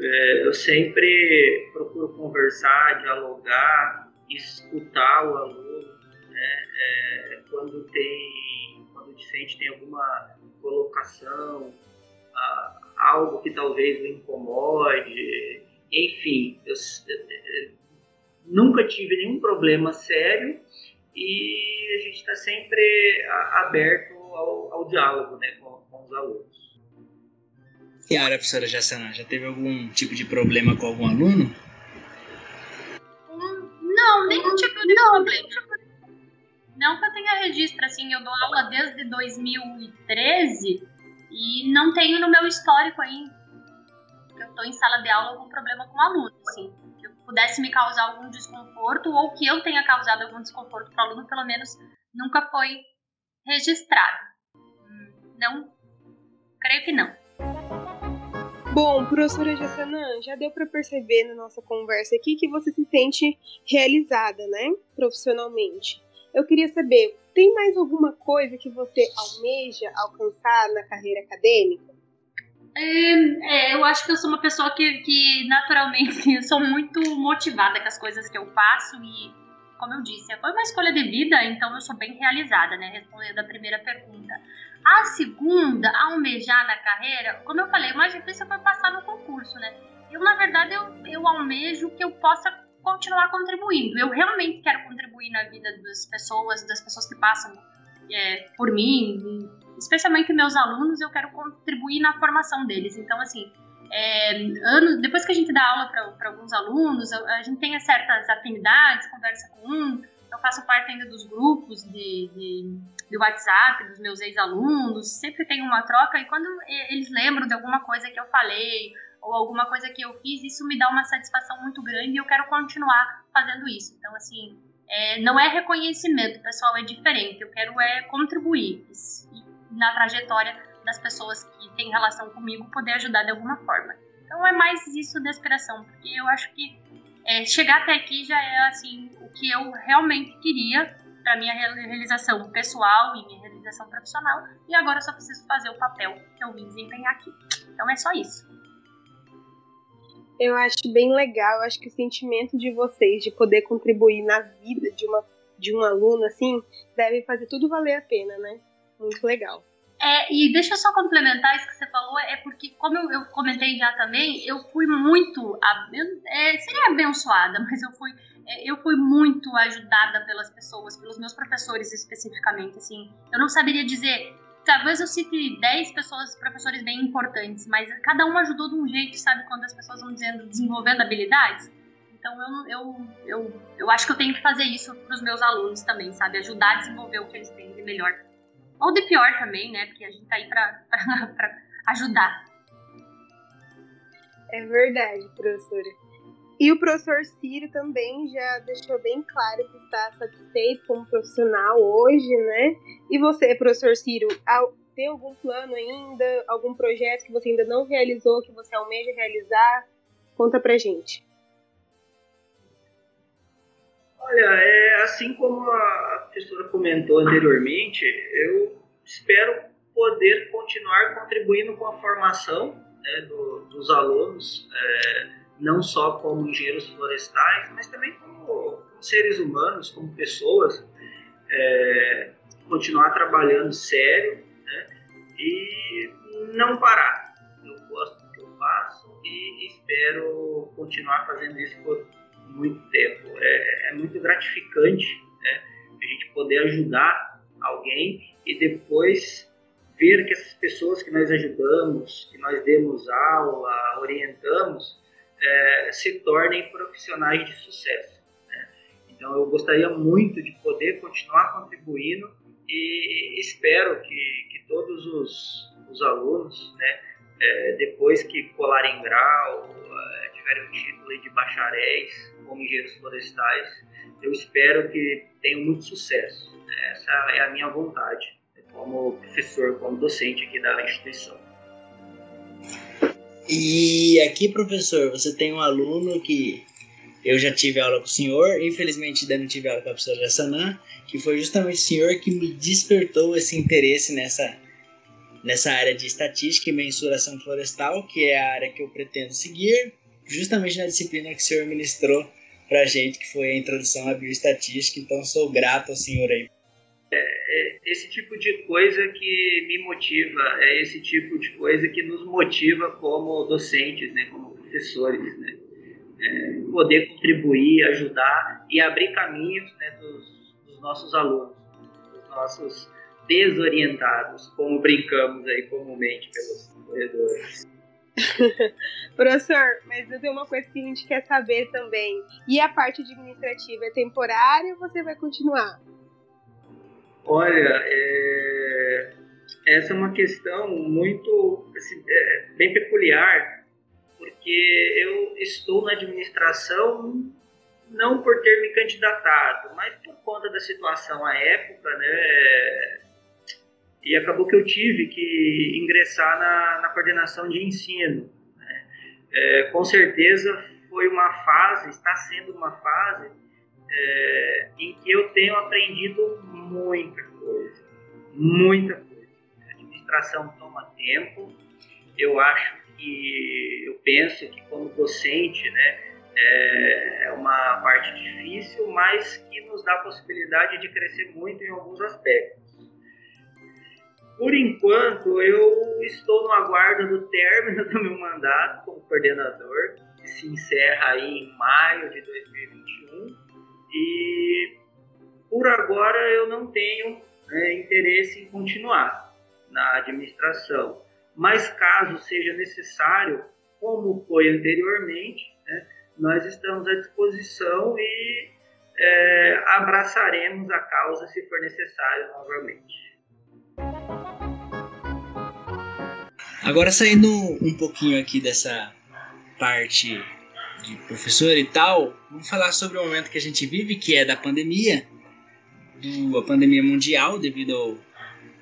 É, eu sempre procuro conversar, dialogar, escutar o aluno. Né? É, quando tem, discente tem alguma colocação, a, algo que talvez o incomode, enfim, eu, eu, nunca tive nenhum problema sério e a gente está sempre aberto ao, ao diálogo né, com, com os alunos. E a professora Jassana, já teve algum tipo de problema com algum aluno? Não, nenhum tipo de problema. Não que eu tenha registro, assim, eu dou aula desde 2013 e não tenho no meu histórico que eu estou em sala de aula algum problema com aluno, assim. Que pudesse me causar algum desconforto ou que eu tenha causado algum desconforto para o aluno, pelo menos nunca foi registrado. Não, creio que não. Bom, professora Jassanã, já deu para perceber na nossa conversa aqui que você se sente realizada, né, profissionalmente. Eu queria saber, tem mais alguma coisa que você almeja alcançar na carreira acadêmica? É, é, eu acho que eu sou uma pessoa que, que naturalmente eu sou muito motivada com as coisas que eu faço e como eu disse, foi uma escolha de vida, então eu sou bem realizada, né? Respondendo a primeira pergunta. A segunda, almejar na carreira, como eu falei, o mais difícil foi passar no concurso, né? Eu, na verdade, eu, eu almejo que eu possa continuar contribuindo. Eu realmente quero contribuir na vida das pessoas, das pessoas que passam é, por mim, especialmente meus alunos, eu quero contribuir na formação deles. Então, assim, é, anos, depois que a gente dá aula para alguns alunos, a gente tem certas afinidades, conversa com um, eu faço parte ainda dos grupos de, de, de WhatsApp dos meus ex-alunos, sempre tem uma troca e quando eles lembram de alguma coisa que eu falei ou alguma coisa que eu fiz, isso me dá uma satisfação muito grande e eu quero continuar fazendo isso. Então, assim, é, não é reconhecimento, pessoal, é diferente. Eu quero é contribuir na trajetória das pessoas que têm relação comigo poder ajudar de alguma forma. Então é mais isso da inspiração, porque eu acho que é, chegar até aqui já é assim o que eu realmente queria para minha realização pessoal e minha realização profissional, e agora eu só preciso fazer o papel que eu vim desempenhar aqui. Então é só isso. Eu acho bem legal, acho que o sentimento de vocês de poder contribuir na vida de uma de um aluno assim, deve fazer tudo valer a pena, né? Muito legal. É, e deixa eu só complementar isso que você falou, é porque, como eu, eu comentei já também, eu fui muito. É, seria abençoada, mas eu fui é, eu fui muito ajudada pelas pessoas, pelos meus professores especificamente, assim. Eu não saberia dizer, talvez eu cite 10 pessoas, professores bem importantes, mas cada um ajudou de um jeito, sabe? Quando as pessoas vão dizendo, desenvolvendo habilidades. Então eu, eu, eu, eu acho que eu tenho que fazer isso para os meus alunos também, sabe? Ajudar a desenvolver o que eles têm de melhor. Ou de pior também, né? Porque a gente tá aí para ajudar. É verdade, professora. E o professor Ciro também já deixou bem claro que está satisfeito como profissional hoje, né? E você, professor Ciro, tem algum plano ainda, algum projeto que você ainda não realizou, que você almeja realizar? Conta pra gente. Olha, é, assim como a professora comentou anteriormente, eu espero poder continuar contribuindo com a formação né, do, dos alunos, é, não só como engenheiros florestais, mas também como, seres humanos, como pessoas, é, continuar trabalhando sério né, e não parar. Eu gosto do que eu faço e espero continuar fazendo isso por muito tempo. É, é muito gratificante né, a gente poder ajudar alguém e depois ver que essas pessoas que nós ajudamos, que nós demos aula, orientamos, é, se tornem profissionais de sucesso. Né? Então eu gostaria muito de poder continuar contribuindo e espero que, que todos os, os alunos, né, é, depois que colarem grau, é, tiverem o título de bacharéis como engenheiros florestais, eu espero que tenham muito sucesso. Essa é a minha vontade, como professor, como docente aqui da instituição. E aqui, professor, você tem um aluno que eu já tive aula com o senhor, infelizmente ainda não tive aula com a professora Jassanã, que foi justamente o senhor que me despertou esse interesse nessa, nessa área de estatística e mensuração florestal, que é a área que eu pretendo seguir, justamente na disciplina que o senhor ministrou para gente, que foi a introdução à bioestatística. Então, sou grato ao senhor aí. É, é esse tipo de coisa que me motiva, é esse tipo de coisa que nos motiva como docentes, né, como professores, né, é, poder contribuir, ajudar e abrir caminhos né, dos, dos nossos alunos, dos nossos desorientados, como brincamos aí comumente pelos corredores. Professor, mas eu tenho uma coisa que a gente quer saber também. E a parte administrativa é temporária ou você vai continuar? Olha, é... essa é uma questão muito assim, é, bem peculiar, porque eu estou na administração não por ter me candidatado, mas por conta da situação à época, né? E acabou que eu tive que ingressar na, na coordenação de ensino. Né? É, com certeza foi uma fase, está sendo uma fase é, em que eu tenho aprendido muita coisa, muita coisa. A administração toma tempo. Eu acho que, eu penso que como docente, né, é, é uma parte difícil, mas que nos dá a possibilidade de crescer muito em alguns aspectos. Por enquanto, eu estou no aguardo do término do meu mandato como coordenador, que se encerra aí em maio de 2021. E por agora eu não tenho né, interesse em continuar na administração. Mas caso seja necessário, como foi anteriormente, né, nós estamos à disposição e é, abraçaremos a causa se for necessário novamente. Agora saindo um pouquinho aqui dessa parte de professor e tal, vamos falar sobre o momento que a gente vive, que é da pandemia, do, a pandemia mundial devido ao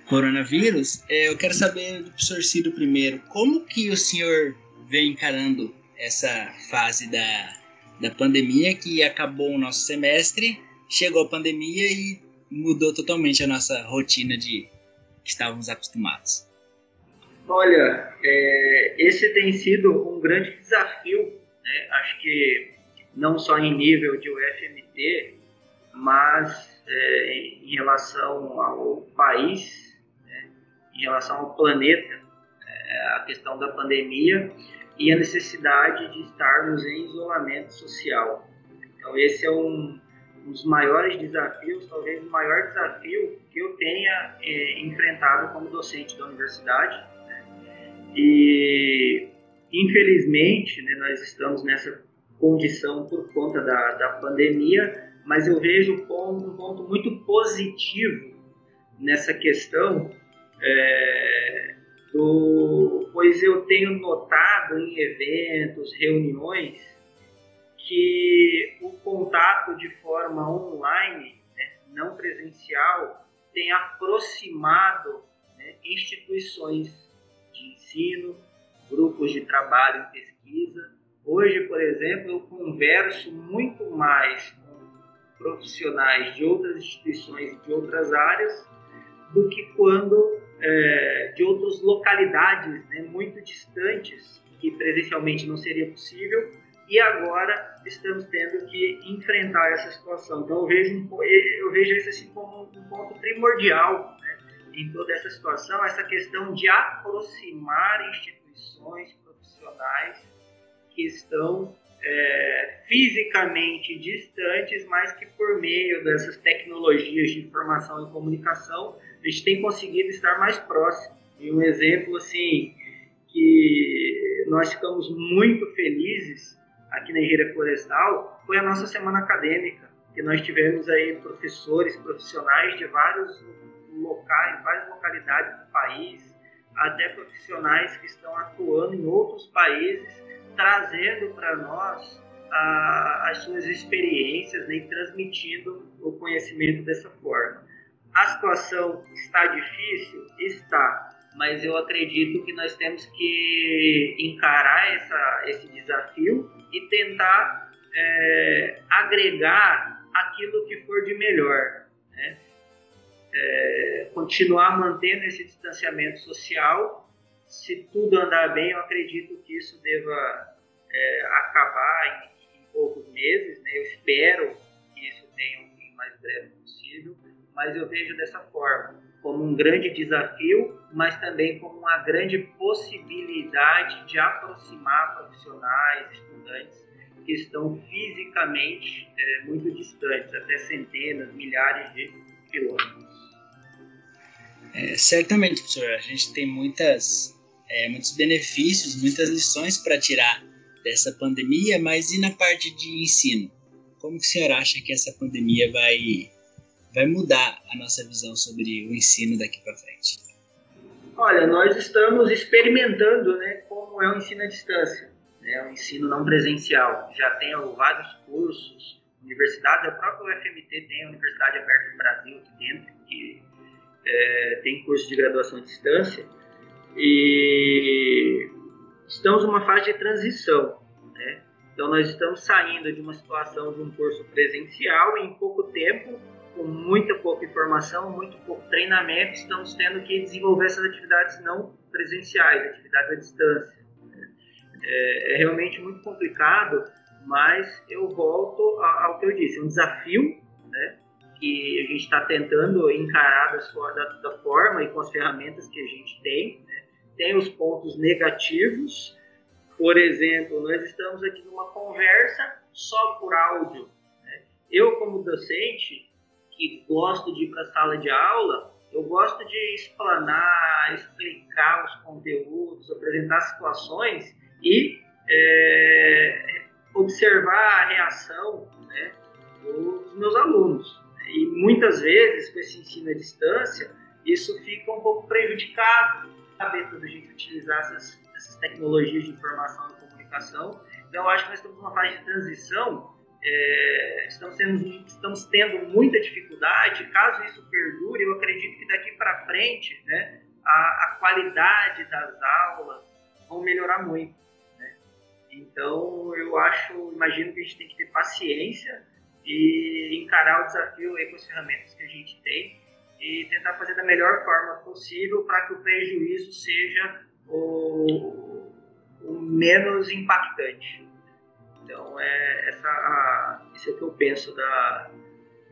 coronavírus. É, eu quero saber do professor Ciro primeiro, como que o senhor vem encarando essa fase da, da pandemia que acabou o nosso semestre, chegou a pandemia e mudou totalmente a nossa rotina de que estávamos acostumados. Olha, é, esse tem sido um grande desafio, né? acho que não só em nível de UFMT, mas é, em relação ao país, né? em relação ao planeta, é, a questão da pandemia e a necessidade de estarmos em isolamento social. Então esse é um, um dos maiores desafios, talvez o maior desafio que eu tenha é, enfrentado como docente da universidade. Né? E infelizmente né, nós estamos nessa condição por conta da, da pandemia, mas eu vejo um ponto, um ponto muito positivo nessa questão, é, do, pois eu tenho notado em eventos, reuniões, que o contato de forma online, né, não presencial, tem aproximado né, instituições de ensino, grupos de trabalho e pesquisa. Hoje, por exemplo, eu converso muito mais com profissionais de outras instituições e de outras áreas do que quando é, de outras localidades né, muito distantes, que presencialmente não seria possível, e agora estamos tendo que enfrentar essa situação. Então eu vejo, eu vejo isso assim como um ponto primordial né, em toda essa situação, essa questão de aproximar instituições profissionais que estão é, fisicamente distantes, mas que por meio dessas tecnologias de informação e comunicação a gente tem conseguido estar mais próximo. E um exemplo assim que nós ficamos muito felizes aqui na Engenharia Florestal foi a nossa semana acadêmica, que nós tivemos aí professores, profissionais de vários locais, várias localidades do país, até profissionais que estão atuando em outros países, trazendo para nós a, as suas experiências né, e transmitindo o conhecimento dessa forma. A situação está difícil? Está, mas eu acredito que nós temos que encarar essa, esse desafio e tentar é, agregar aquilo que for de melhor. Né? É, continuar mantendo esse distanciamento social. Se tudo andar bem, eu acredito que isso deva é, acabar em, em, poucos meses. Né? Eu espero que isso tenha um fim mais breve possível mas eu vejo dessa forma, como um grande desafio, mas também como uma grande possibilidade de aproximar profissionais, estudantes que estão fisicamente é, muito distantes, até centenas, milhares de quilômetros. É, certamente, professor, a gente tem muitas, é, muitos benefícios, muitas lições para tirar dessa pandemia, mas e na parte de ensino? Como que o senhor acha que essa pandemia vai vai mudar a nossa visão sobre o ensino daqui para frente? Olha, nós estamos experimentando né, como é o ensino à distância, né, o ensino não presencial. Já tem vários cursos, universidades, a própria UFMT tem a Universidade Aberta do Brasil aqui dentro, que é, tem curso de graduação à distância, e estamos numa fase de transição. Né? Então, nós estamos saindo de uma situação de um curso presencial e em pouco tempo com muita pouca informação, muito pouco treinamento, estamos tendo que desenvolver essas atividades não presenciais, atividades à distância. É, é realmente muito complicado, mas eu volto ao que eu disse, um desafio né, que a gente está tentando encarar da, da, forma e com as ferramentas que a gente tem. Né. Tem os pontos negativos, por exemplo, nós estamos aqui numa conversa só por áudio. Né. Eu, como docente, que gosto de ir para a sala de aula, eu gosto de explanar, explicar os conteúdos, apresentar situações e é, observar a reação né, dos meus alunos. E muitas vezes, com esse ensino à distância, isso fica um pouco prejudicado, saber quando a gente utilizar essas, essas tecnologias de informação e comunicação. Então, acho que nós estamos numa fase de transição é, estamos, tendo, estamos tendo muita dificuldade. Caso isso perdure, eu acredito que daqui para frente né, a, a, qualidade das aulas vão melhorar muito. Né? Então, eu acho, imagino que a gente tem que ter paciência e encarar o desafio aí com as ferramentas que a gente tem e tentar fazer da melhor forma possível para que o prejuízo seja o, o menos impactante. Então, é essa, a, isso é o que eu penso da,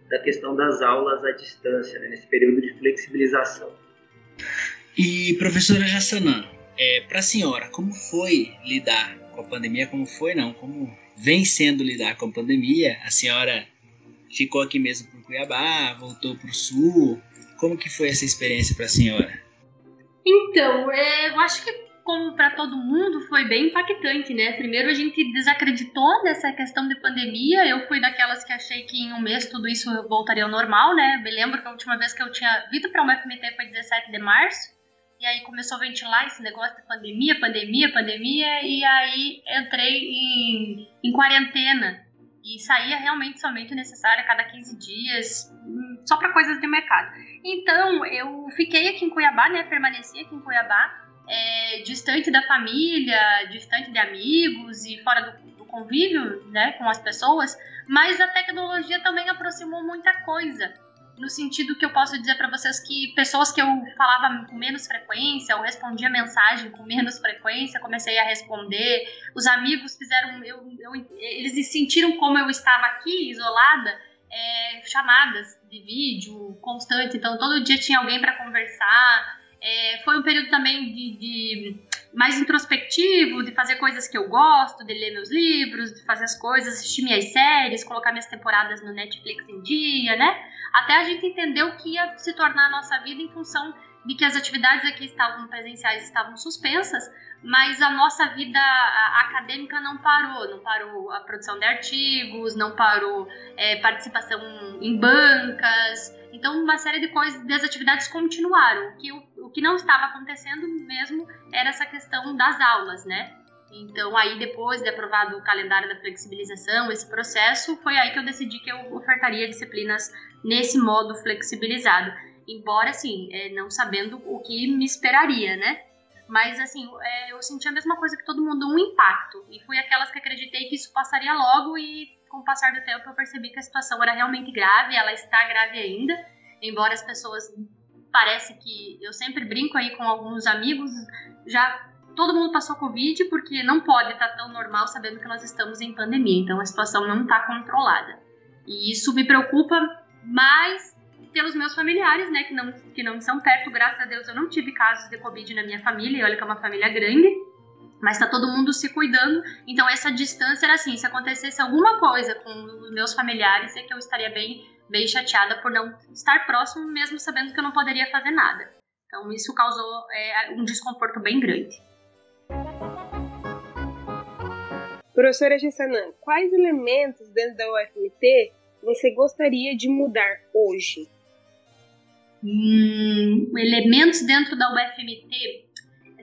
da questão das aulas à distância, né, nesse período de flexibilização. E, professora Jassanã, é, para a senhora, como foi lidar com a pandemia? Como foi, não? Como vencendo lidar com a pandemia. A senhora ficou aqui mesmo por Cuiabá, voltou para o Sul. Como que foi essa experiência para a senhora? Então, é, eu acho que como para todo mundo, foi bem impactante, né? Primeiro a gente desacreditou nessa questão de pandemia. Eu fui daquelas que achei que em um mês tudo isso voltaria ao normal, né? Me lembro que a última vez que eu tinha vindo para uma FMT foi 17 de março. E aí começou a ventilar esse negócio de pandemia, pandemia, pandemia. E aí entrei em, em quarentena. E saía realmente somente o necessário a cada 15 dias, hum, só para coisas de mercado. Então, eu fiquei aqui em Cuiabá, né? Permaneci aqui em Cuiabá é, distante da família, distante de amigos e fora do, do, convívio né, com as pessoas, mas a tecnologia também aproximou muita coisa. No sentido que eu posso dizer para vocês que pessoas que eu falava com menos frequência, ou respondia mensagem com menos frequência, comecei a responder. Os amigos fizeram, eu, eu, eles sentiram como eu estava aqui, isolada, é, chamadas de vídeo constante. Então, todo dia tinha alguém para conversar. É, foi um período também de, de, mais introspectivo, de fazer coisas que eu gosto, de ler meus livros, de fazer as coisas, assistir minhas séries, colocar minhas temporadas no Netflix em dia, né? Até a gente entender o que ia se tornar a nossa vida em função de que as atividades aqui estavam presenciais estavam suspensas, mas a nossa vida acadêmica não parou, não parou a produção de artigos, não parou é, participação em bancas, então uma série de coisas, das atividades continuaram. O que, o, que não estava acontecendo mesmo era essa questão das aulas, né? Então, aí, depois de aprovado o calendário da flexibilização, esse processo, foi aí que eu decidi que eu ofertaria disciplinas nesse modo flexibilizado. Embora, assim, é, não sabendo o que me esperaria, né? Mas, assim, é, eu senti a mesma coisa que todo mundo, um impacto. E fui aquelas que acreditei que isso passaria logo e, com o passar do tempo, eu percebi que a situação era realmente grave, ela está grave ainda. Embora as pessoas... Parece que... Eu sempre brinco aí com alguns amigos, já todo mundo passou Covid porque não pode estar tão normal sabendo que nós estamos em pandemia. Então, a situação não está controlada. E isso me preocupa mais pelos meus familiares, né, que não, que não são perto, graças a Deus eu não tive casos de Covid na minha família, e olha que é uma família grande, mas tá todo mundo se cuidando, então essa distância era assim, se acontecesse alguma coisa com os meus familiares, é que eu estaria bem, bem chateada por não estar próximo, mesmo sabendo que eu não poderia fazer nada. Então isso causou é, um desconforto bem grande. Professora Gessanã, quais elementos dentro da UFMT você gostaria de mudar hoje? hum, elementos dentro da UFMT.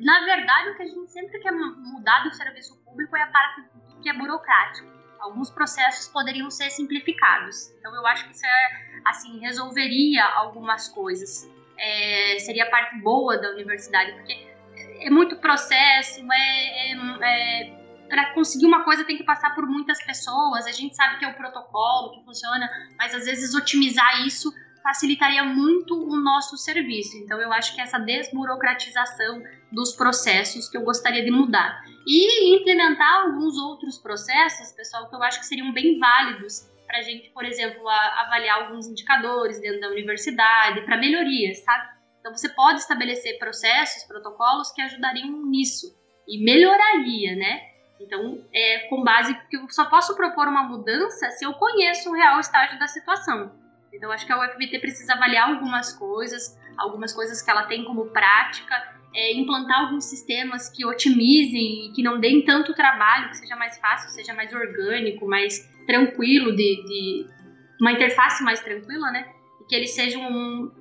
Na verdade, o que a gente sempre quer mudar do serviço público é a parte que é burocrático. Alguns processos poderiam ser simplificados. Então, eu acho que isso é, assim, resolveria algumas coisas. É, seria a parte boa da universidade, porque é muito processo, é, é, é para conseguir uma coisa tem que passar por muitas pessoas. A gente sabe que é o protocolo que funciona, mas às vezes otimizar isso facilitaria muito o nosso serviço. Então, eu acho que essa desburocratização dos processos que eu gostaria de mudar. E implementar alguns outros processos, pessoal, que eu acho que seriam bem válidos para a gente, por exemplo, avaliar alguns indicadores dentro da universidade, para melhorias, sabe? Então, você pode estabelecer processos, protocolos que ajudariam nisso e melhoraria, né? Então, é com base que eu só posso propor uma mudança se eu conheço o real estágio da situação. Então, acho que a UFBT precisa avaliar algumas coisas, algumas coisas que ela tem como prática, é, implantar alguns sistemas que otimizem e que não deem tanto trabalho, que seja mais fácil, seja mais orgânico, mais tranquilo, de, de uma interface mais tranquila, né? E que eles sejam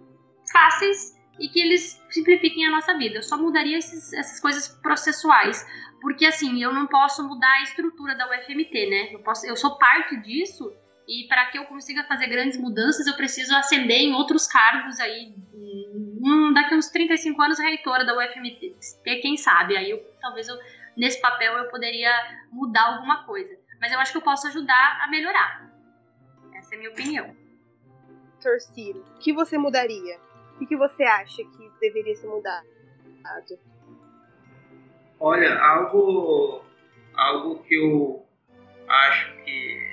fáceis e que eles simplifiquem a nossa vida. Eu só mudaria esses, essas coisas processuais, porque assim, eu não posso mudar a estrutura da UFMT, né? Eu, posso, eu sou parte disso e para que eu consiga fazer grandes mudanças, eu preciso ascender em outros cargos aí. Hum, daqui a uns 35 anos, reitora da UFMT, quem sabe? Aí eu, talvez eu, nesse papel eu poderia mudar alguma coisa. Mas eu acho que eu posso ajudar a melhorar. Essa é a minha opinião. Torciro, o que você mudaria? O que você acha que deveria ser mudado? Olha, algo, algo que eu acho que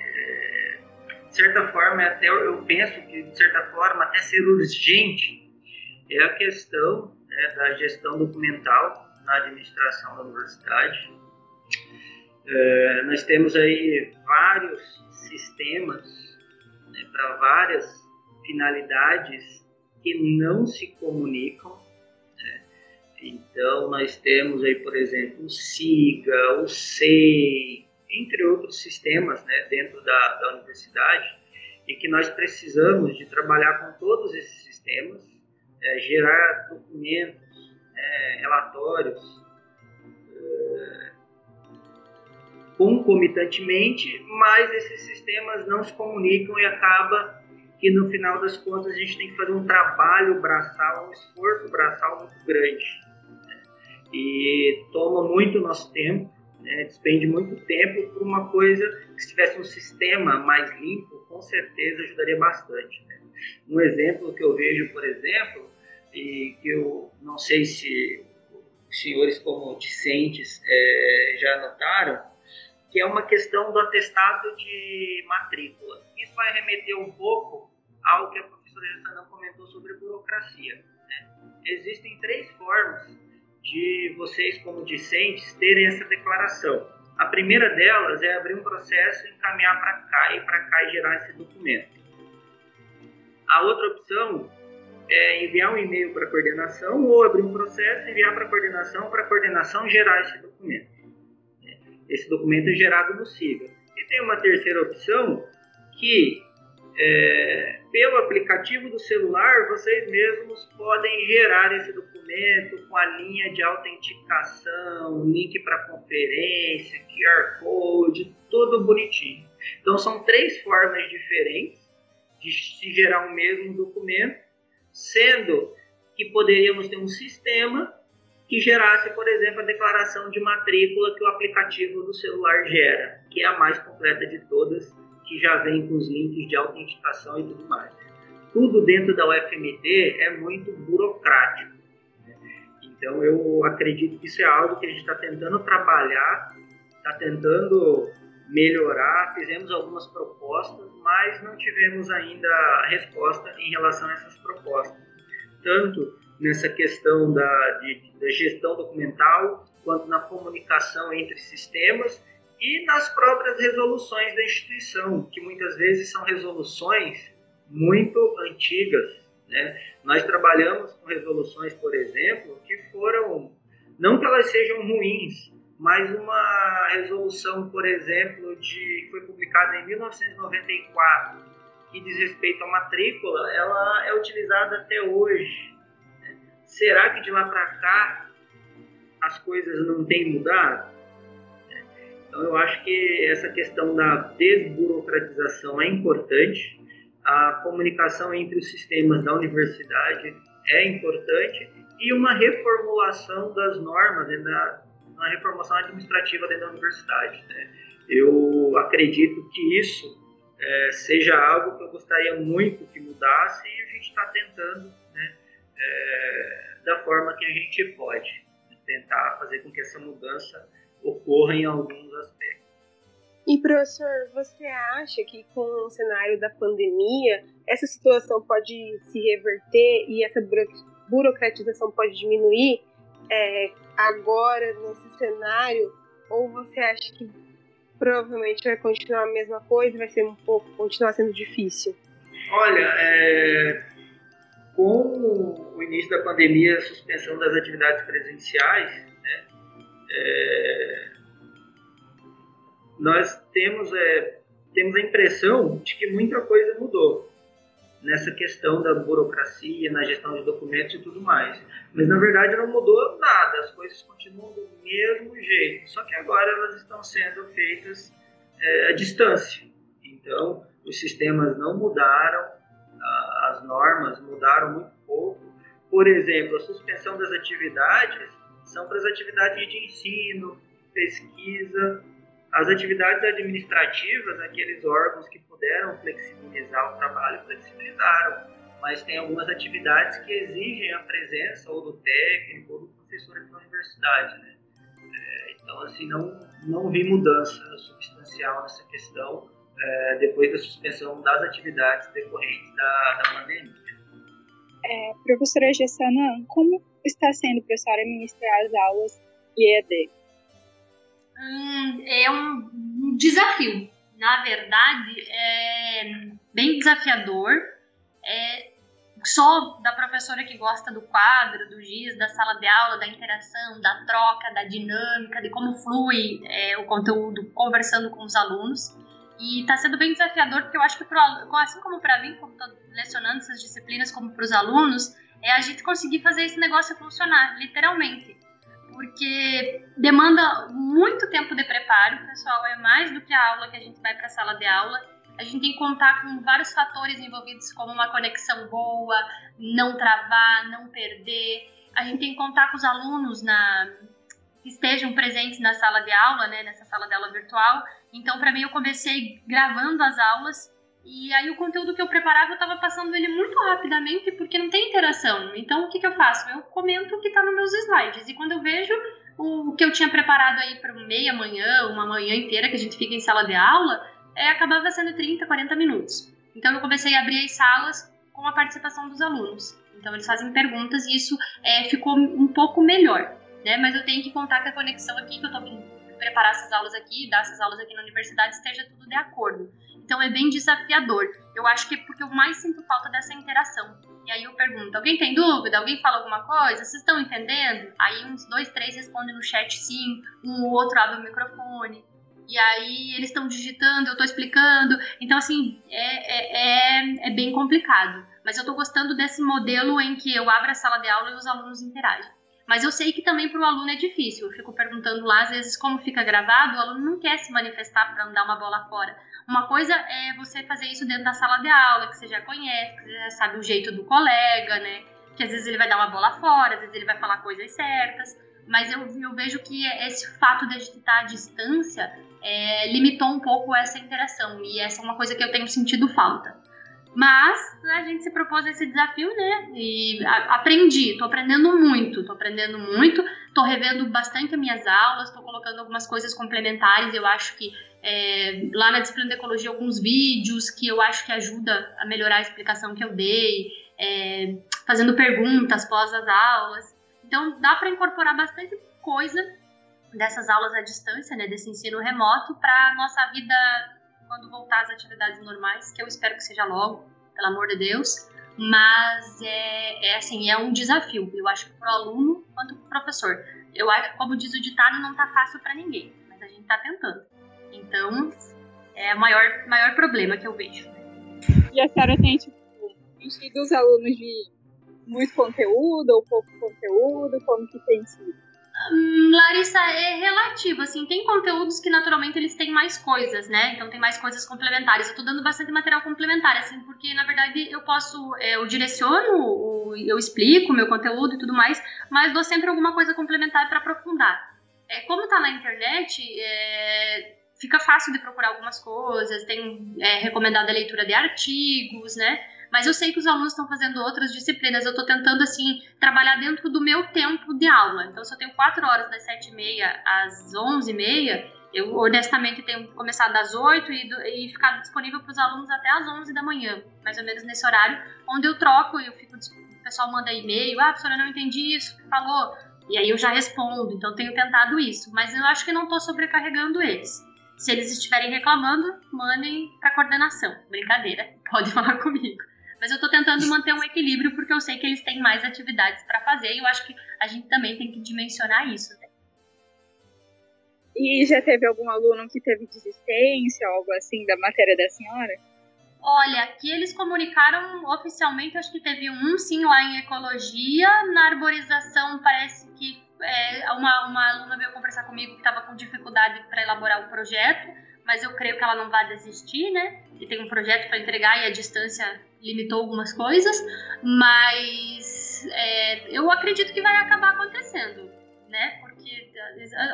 certa forma, até eu penso que de certa forma até ser urgente é a questão né, da gestão documental na administração da universidade. É, nós temos aí vários sistemas né, para várias finalidades que não se comunicam. Né? Então, nós temos aí, por exemplo, o SIGA, o SEI, entre outros sistemas né, dentro da, da universidade, e que nós precisamos de trabalhar com todos esses sistemas, é, gerar documentos, é, relatórios, é, concomitantemente, mas esses sistemas não se comunicam e acaba que no final das contas a gente tem que fazer um trabalho braçal, um esforço braçal muito grande. Né? E toma muito nosso tempo, né? despende muito tempo por uma coisa que se tivesse um sistema mais limpo, com certeza ajudaria bastante. Né? Um exemplo que eu vejo, por exemplo, e que eu não sei se os senhores como discentes é, já notaram, que é uma questão do atestado de matrícula. Isso vai remeter um pouco ao que a professora Gessanão comentou sobre burocracia. Né? Existem três formas de vocês, como discentes, terem essa declaração. A primeira delas é abrir um processo, encaminhar para cá e para cá e gerar esse documento. A outra opção é enviar um e-mail para a coordenação ou abrir um processo, enviar para a coordenação, para a coordenação gerar esse documento. Esse documento é gerado no SIGA. E tem uma terceira opção que, é, pelo aplicativo do celular, vocês mesmos podem gerar esse documento com a linha de autenticação, link para conferência, QR Code, tudo bonitinho. Então, são três formas diferentes de se gerar um mesmo documento, sendo que poderíamos ter um sistema que gerasse, por exemplo, a declaração de matrícula que o aplicativo do celular gera, que é a mais completa de todas, que já vem com os links de autenticação e tudo mais. Tudo dentro da UFMT é muito burocrático. Então, eu acredito que isso é algo que a gente está tentando trabalhar, está tentando melhorar, fizemos algumas propostas, mas não tivemos ainda resposta em relação a essas propostas. Tanto nessa questão da, de, da gestão documental, quanto na comunicação entre sistemas e nas próprias resoluções da instituição, que muitas vezes são resoluções muito antigas. Né? Nós trabalhamos com resoluções, por exemplo, que foram, não que elas sejam ruins, mas uma resolução, por exemplo, de, que foi publicada em 1994, que diz respeito à matrícula, ela é utilizada até hoje. Será que de lá para cá as coisas não têm mudado? Então eu acho que essa questão da desburocratização é importante, a comunicação entre os sistemas da universidade é importante e uma reformulação das normas, da, uma reformulação administrativa dentro da universidade. Né? Eu acredito que isso é, seja algo que eu gostaria muito que mudasse e a gente está tentando né, é, da forma que a gente pode, tentar fazer com que essa mudança ocorra em alguns aspectos. E professor, você acha que com o cenário da pandemia essa situação pode se reverter e essa burocratização pode diminuir é, agora nesse cenário? Ou você acha que provavelmente vai continuar a mesma coisa, vai ser um pouco continuar sendo difícil? Olha, é, com o início da pandemia, a suspensão das atividades presenciais, é, nós temos, é, temos a impressão de que muita coisa mudou nessa questão da burocracia, na gestão de documentos e tudo mais. Mas na verdade não mudou nada, as coisas continuam do mesmo jeito, só que agora elas estão sendo feitas é, à distância. Então, os sistemas não mudaram, as normas mudaram muito pouco. Por exemplo, a suspensão das atividades são para as atividades de ensino, pesquisa, as atividades administrativas, aqueles órgãos que puderam flexibilizar o trabalho, flexibilizaram, mas tem algumas atividades que exigem a presença ou do técnico ou do professor na universidade, né? É, então, assim, não, não vi mudança substancial nessa questão é, depois da suspensão das atividades decorrentes da, da pandemia. É, professora Gessana, como está sendo, professora, ministrar as aulas EAD? Hum, é um desafio. Na verdade, é bem desafiador. É só da professora que gosta do quadro, do giz, da sala de aula, da interação, da troca, da dinâmica, de como flui é, o conteúdo conversando com os alunos. E está sendo bem desafiador, porque eu acho que, pro, assim como para mim, como estou lecionando essas disciplinas, como para os alunos, é a gente conseguir fazer esse negócio funcionar, literalmente. Porque demanda muito tempo de preparo, pessoal, é mais do que a aula que a gente vai para a sala de aula. A gente tem que contar com vários fatores envolvidos, como uma conexão boa, não travar, não perder. A gente tem que contar com os alunos na, que estejam presentes na sala de aula, né, nessa sala de aula virtual. Então, para mim, eu comecei gravando as aulas e aí o conteúdo que eu preparava, eu estava passando ele muito rapidamente porque não tem interação. Então o que, que eu faço? Eu comento o que está nos meus slides. E quando eu vejo o que eu tinha preparado aí para meia manhã, uma manhã inteira que a gente fica em sala de aula, é, acabava sendo 30, 40 minutos. Então eu comecei a abrir as salas com a participação dos alunos. Então eles fazem perguntas e isso é, ficou um pouco melhor. Né? Mas eu tenho que contar que a conexão aqui que eu estou preparar essas aulas aqui, dar essas aulas aqui na universidade, esteja tudo de acordo. Então é bem desafiador. Eu acho que é porque eu mais sinto falta dessa interação. E aí eu pergunto: alguém tem dúvida? Alguém fala alguma coisa? Vocês estão entendendo? Aí uns dois, três respondem no chat sim, um ou outro abre o microfone. E aí eles estão digitando, eu estou explicando. Então, assim, é, é, é, é bem complicado. Mas eu estou gostando desse modelo em que eu abro a sala de aula e os alunos interagem. Mas eu sei que também para o aluno é difícil. Eu fico perguntando lá, às vezes, como fica gravado, o aluno não quer se manifestar para não dar uma bola fora. Uma coisa é você fazer isso dentro da sala de aula, que você já conhece, que você já sabe o jeito do colega, né? Que às vezes ele vai dar uma bola fora, às vezes ele vai falar coisas certas. Mas eu, eu vejo que esse fato de a gente estar à distância é, limitou um pouco essa interação. E essa é uma coisa que eu tenho sentido falta. Mas a gente se propôs esse desafio, né? E a, aprendi, tô aprendendo muito, tô aprendendo muito, tô revendo bastante as minhas aulas, tô colocando algumas coisas complementares. Eu acho que é, lá na disciplina de ecologia, alguns vídeos que eu acho que ajuda a melhorar a explicação que eu dei, é, fazendo perguntas pós as aulas. Então dá para incorporar bastante coisa dessas aulas à distância, né, desse ensino remoto, para nossa vida quando voltar às atividades normais, que eu espero que seja logo, pelo amor de Deus. Mas é, é assim, é um desafio. Eu acho que para o aluno quanto para o professor. Eu acho, como diz o ditado, não está fácil para ninguém, mas a gente está tentando. Então, é o maior, maior problema que eu vejo. E a senhora tem, tipo, enchido os alunos de muito conteúdo ou pouco conteúdo? Como que tem sido? Hum, Larissa, é relativo, assim, tem conteúdos que naturalmente eles têm mais coisas, né? Então tem mais coisas complementares. Eu tô dando bastante material complementar, assim, porque na verdade eu posso, é, eu direciono, eu explico o meu conteúdo e tudo mais, mas dou sempre alguma coisa complementar para aprofundar. É, como tá na internet, é, fica fácil de procurar algumas coisas, tem é, recomendada a leitura de artigos, né? Mas eu sei que os alunos estão fazendo outras disciplinas. Eu estou tentando, assim, trabalhar dentro do meu tempo de aula. Então, se eu tenho quatro horas das sete e meia às onze e meia, eu honestamente tenho começado às oito e, e ficado disponível para os alunos até às onze da manhã, mais ou menos nesse horário, onde eu troco, eu fico, o pessoal manda e-mail, ah, professora, não entendi isso, falou, e aí eu já respondo, então tenho tentado isso, mas eu acho que não estou sobrecarregando eles. Se eles estiverem reclamando, mandem para coordenação. Brincadeira, pode falar comigo. Mas eu estou tentando manter um equilíbrio porque eu sei que eles têm mais atividades para fazer e eu acho que a gente também tem que dimensionar isso. Né? E já teve algum aluno que teve desistência, algo assim, da matéria da senhora? Olha, que eles comunicaram oficialmente, acho que teve um sim lá em ecologia. Na arborização, parece que é, uma, uma aluna veio conversar comigo que estava com dificuldade para elaborar o projeto, mas eu creio que ela não vai desistir, né? E tem um projeto para entregar e a distância limitou algumas coisas, mas é, eu acredito que vai acabar acontecendo, né? Porque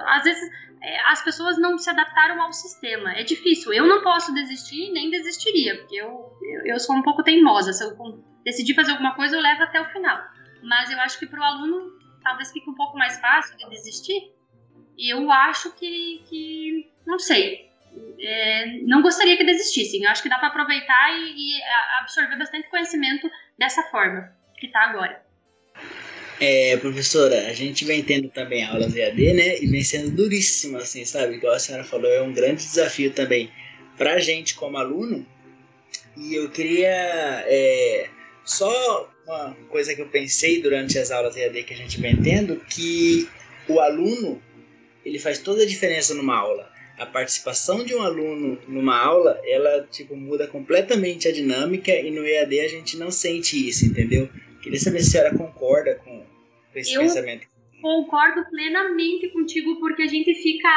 às vezes é, as pessoas não se adaptaram ao sistema. É difícil. Eu não posso desistir, nem desistiria, porque eu, eu, eu sou um pouco teimosa. Se eu decidir fazer alguma coisa, eu levo até o final. Mas eu acho que para o aluno talvez fique um pouco mais fácil de desistir. E eu acho que, que não sei, é, não gostaria que desistissem. Eu acho que dá para aproveitar e, e, absorver bastante conhecimento dessa forma que está agora. É, professora, a gente vem tendo também aulas EAD, né? E vem sendo duríssimo, assim, sabe? Igual a senhora falou, é um grande desafio também pra gente como aluno. E eu queria é, só uma coisa que eu pensei durante as aulas EAD que a gente vem tendo, que o aluno ele faz toda a diferença numa aula. A participação de um aluno numa aula, ela tipo muda completamente a dinâmica e no EAD a gente não sente isso, entendeu? Queria saber se a senhora concorda com, esse eu pensamento. Concordo plenamente contigo porque a gente fica,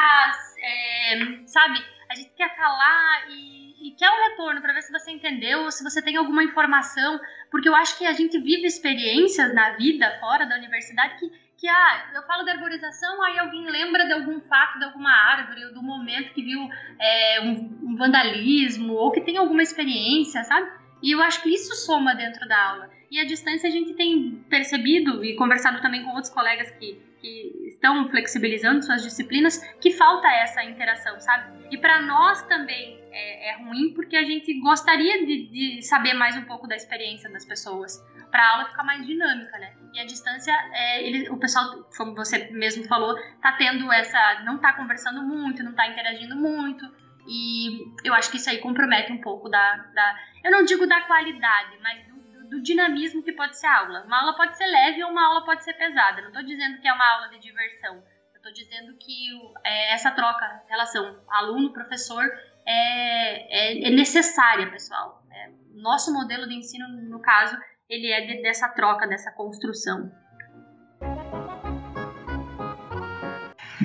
é, sabe, a gente quer falar e, e quer um retorno para ver se você entendeu, se você tem alguma informação, porque eu acho que a gente vive experiências na vida fora da universidade que que ah, eu falo de arborização, aí alguém lembra de algum fato de alguma árvore, ou do momento que viu é, um, um, vandalismo, ou que tem alguma experiência, sabe? E eu acho que isso soma dentro da aula. E a distância a gente tem percebido e conversado também com outros colegas que, que estão flexibilizando suas disciplinas, que falta essa interação, sabe? E para nós também é, é, ruim, porque a gente gostaria de, de saber mais um pouco da experiência das pessoas para a aula ficar mais dinâmica, né? E a distância, é, ele, o pessoal, como você mesmo falou, tá tendo essa, não tá conversando muito, não tá interagindo muito, e eu acho que isso aí compromete um pouco da, da eu não digo da qualidade, mas do, do, dinamismo que pode ser a aula. Uma aula pode ser leve ou uma aula pode ser pesada. Não estou dizendo que é uma aula de diversão. Eu estou dizendo que é, essa troca, relação aluno-professor é, é, é necessária, pessoal. É, nosso modelo de ensino, no caso, ele é de, dessa troca, dessa construção.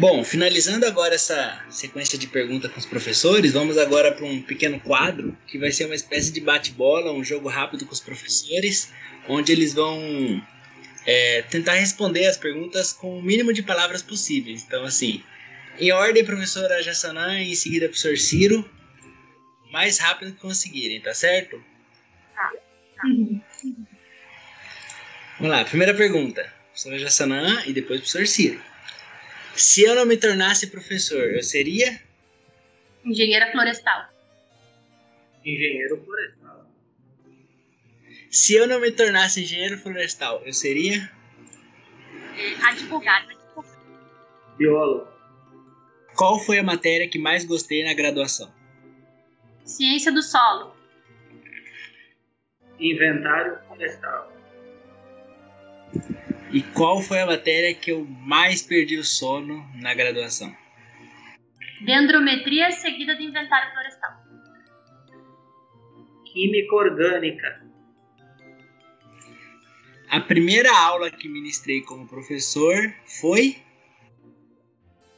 Bom, finalizando agora essa sequência de perguntas com os professores, vamos agora para um pequeno quadro que vai ser uma espécie de bate-bola, um jogo rápido com os professores, onde eles vão é, tentar responder as perguntas com o mínimo de palavras possíveis. Então, assim, em ordem, professora Jassanã e em seguida, professor Ciro, mais rápido que conseguirem, tá certo? Tá. Vamos lá, primeira pergunta. Professora Jassanã e depois professor Ciro. Se eu não me tornasse professor, eu seria? Engenheira florestal. Engenheiro florestal. Se eu não me tornasse engenheiro florestal, eu seria? Advogada. Biólogo. Qual foi a matéria que mais gostei na graduação? Ciência do solo. Inventário florestal. E qual foi a matéria que eu mais perdi o sono na graduação? Dendrometria seguida de inventário florestal. Química orgânica. A primeira aula que ministrei como professor foi?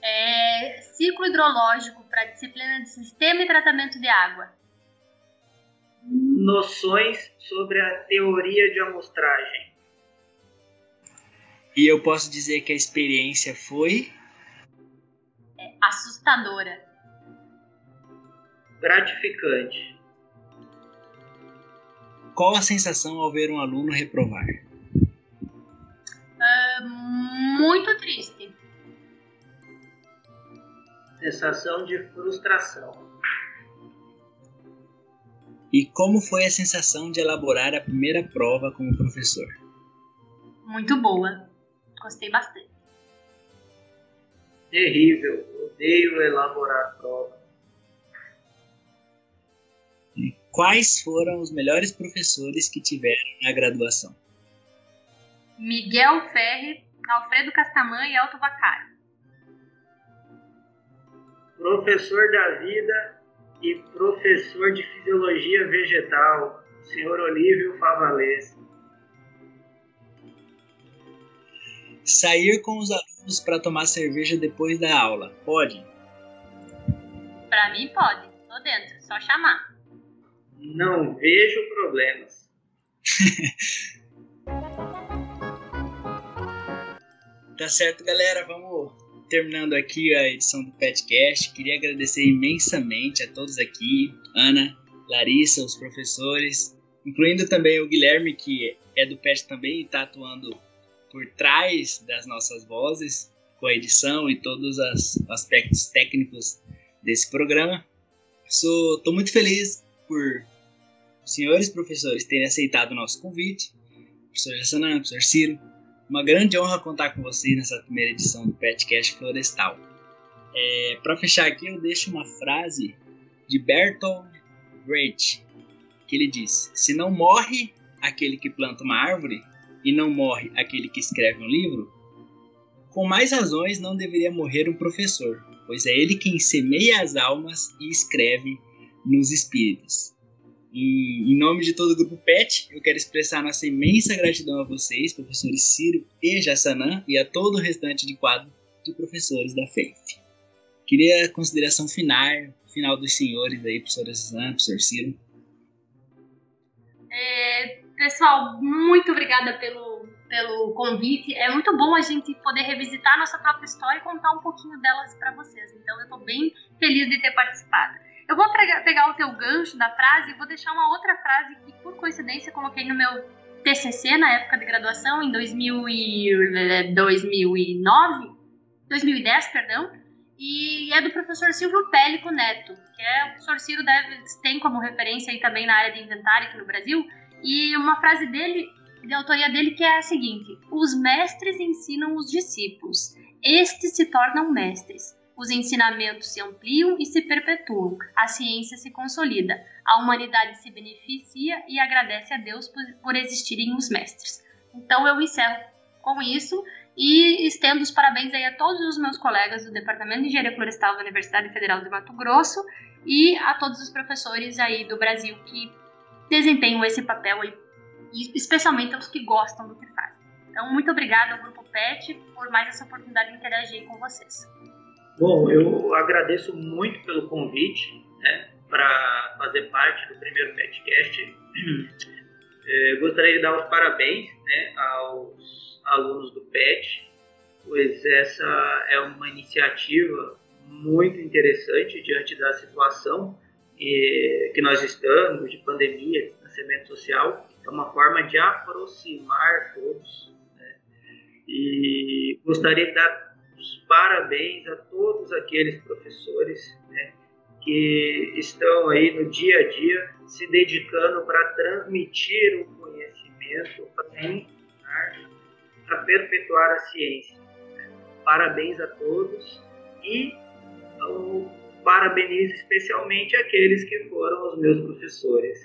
É, ciclo hidrológico para a disciplina de sistema e tratamento de água. Noções sobre a teoria de amostragem. E eu posso dizer que a experiência foi é assustadora. Gratificante. Qual a sensação ao ver um aluno reprovar? Uh, muito triste. Sensação de frustração. E como foi a sensação de elaborar a primeira prova como professor? Muito boa. Gostei bastante. Terrível. Odeio elaborar provas. E quais foram os melhores professores que tiveram na graduação? Miguel Ferri, Alfredo Castaman e Elton Vacari. Professor da vida e professor de fisiologia vegetal, senhor Olívio Favalese. Sair com os alunos para tomar cerveja depois da aula, pode? Para mim pode, tô dentro, só chamar. Não vejo problemas. tá certo, galera. Vamos terminando aqui a edição do Petcast. Queria agradecer imensamente a todos aqui, Ana, Larissa, os professores, incluindo também o Guilherme, que é do PET também e está atuando por trás das nossas vozes, com a edição e todos os aspectos técnicos desse programa. Estou muito feliz por os senhores professores terem aceitado o nosso convite, professor Jassanã, professor Ciro. uma grande honra contar com vocês nessa primeira edição do Petcast Florestal. É, Para fechar aqui, eu deixo uma frase de Bertolt Brecht, que ele diz: Se não morre aquele que planta uma árvore e não morre aquele que escreve um livro, com mais razões não deveria morrer um professor, pois é ele quem semeia as almas e escreve nos espíritos. Em, nome de todo o grupo PET, eu quero expressar nossa imensa gratidão a vocês, professores Ciro e Jassanã, e a todo o restante de quadro de professores da FEIF. Queria a consideração final, final dos senhores aí, professora Jassanã, professor Ciro. É, pessoal, muito obrigada pelo, pelo convite. É muito bom a gente poder revisitar nossa própria história e contar um pouquinho delas para vocês. Então, eu estou bem feliz de ter participado. Eu vou pegar o teu gancho da frase e vou deixar uma outra frase que, por coincidência, coloquei no meu TCC na época de graduação, em 2000 e 2009, 2010, perdão, e é do professor Silvio Pellico Neto, que é o professor Ciro deve, tem como referência aí também na área de inventário aqui no Brasil, e uma frase dele, de autoria dele, que é a seguinte: Os mestres ensinam os discípulos, estes se tornam mestres. Os ensinamentos se ampliam e se perpetuam, a ciência se consolida, a humanidade se beneficia e agradece a Deus por, por existirem os mestres. Então eu encerro com isso e estendo os parabéns aí a todos os meus colegas do Departamento de Engenharia Florestal da Universidade Federal de Mato Grosso e a todos os professores aí do Brasil que desempenham esse papel aí, especialmente aos que gostam do que fazem. Então, muito obrigada ao Grupo PET por mais essa oportunidade de interagir com vocês. Bom, eu agradeço muito pelo convite né, para fazer parte do primeiro podcast. É, gostaria de dar os parabéns né, aos alunos do PET, pois essa é uma iniciativa muito interessante diante da situação que nós estamos, de pandemia, distanciamento social. É uma forma de aproximar todos. Né? E gostaria de dar os parabéns a todos aqueles professores né, que estão aí no dia a dia se dedicando para transmitir o conhecimento, para ensinar, para perpetuar a ciência. Parabéns a todos e eu parabenizo especialmente aqueles que foram os meus professores.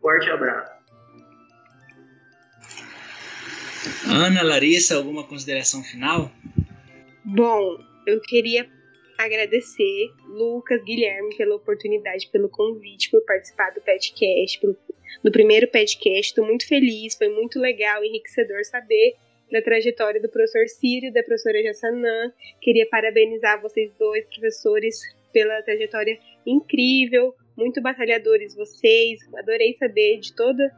Forte abraço. Ana, Larissa, alguma consideração final? Bom, eu queria agradecer Lucas, Guilherme pela oportunidade, pelo convite, por participar do podcast, pelo, do primeiro podcast. Estou muito feliz, foi muito legal, enriquecedor saber da trajetória do professor Círio, da professora Jassanã. Queria parabenizar vocês dois, professores, pela trajetória incrível, muito batalhadores vocês. Adorei saber de toda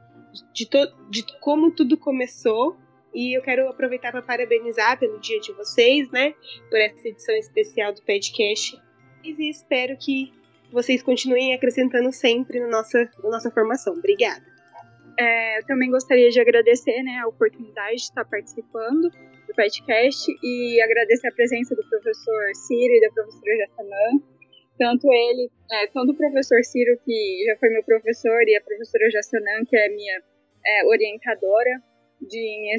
de, to, de como tudo começou e eu quero aproveitar para parabenizar pelo dia de vocês, né? Por essa edição especial do podcast. E espero que vocês continuem acrescentando sempre na nossa, na nossa formação. Obrigada. É, eu também gostaria de agradecer né, a oportunidade de estar participando do podcast e agradecer a presença do professor Ciro e da professora Jassanã. Tanto ele, é, tanto o professor Ciro, que já foi meu professor, e a professora Jassanã, que é minha é, orientadora de,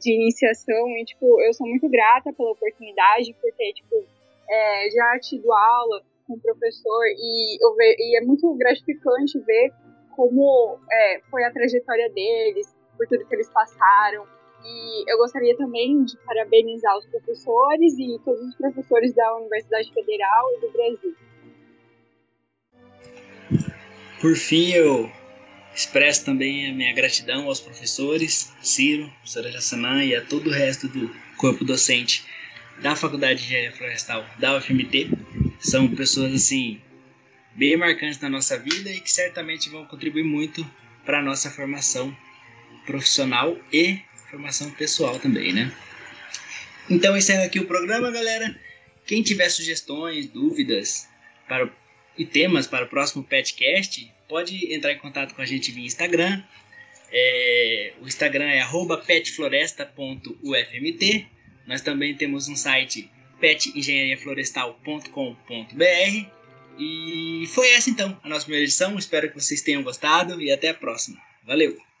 de iniciação e, tipo, eu sou muito grata pela oportunidade, por ter, tipo, é, já tido aula com o professor e, eu ve, e é muito gratificante ver como é, foi a trajetória deles, por tudo que eles passaram. E eu gostaria também de parabenizar os professores e todos os professores da Universidade Federal e do Brasil. Por fim, eu Expresso também a minha gratidão aos professores, Ciro, professora Jassanã e a todo o resto do corpo docente da Faculdade de Engenharia Florestal da UFMT. São pessoas assim bem marcantes na nossa vida e que certamente vão contribuir muito para a nossa formação profissional e formação pessoal também, né? Então encerro aqui o programa, galera. Quem tiver sugestões, dúvidas para, e temas para o próximo podcast, pode entrar em contato com a gente via Instagram. É, o Instagram é petfloresta.ufmt. Nós também temos um site petengenhariaflorestal.com.br. E foi essa então a nossa primeira edição. Espero que vocês tenham gostado e até a próxima. Valeu!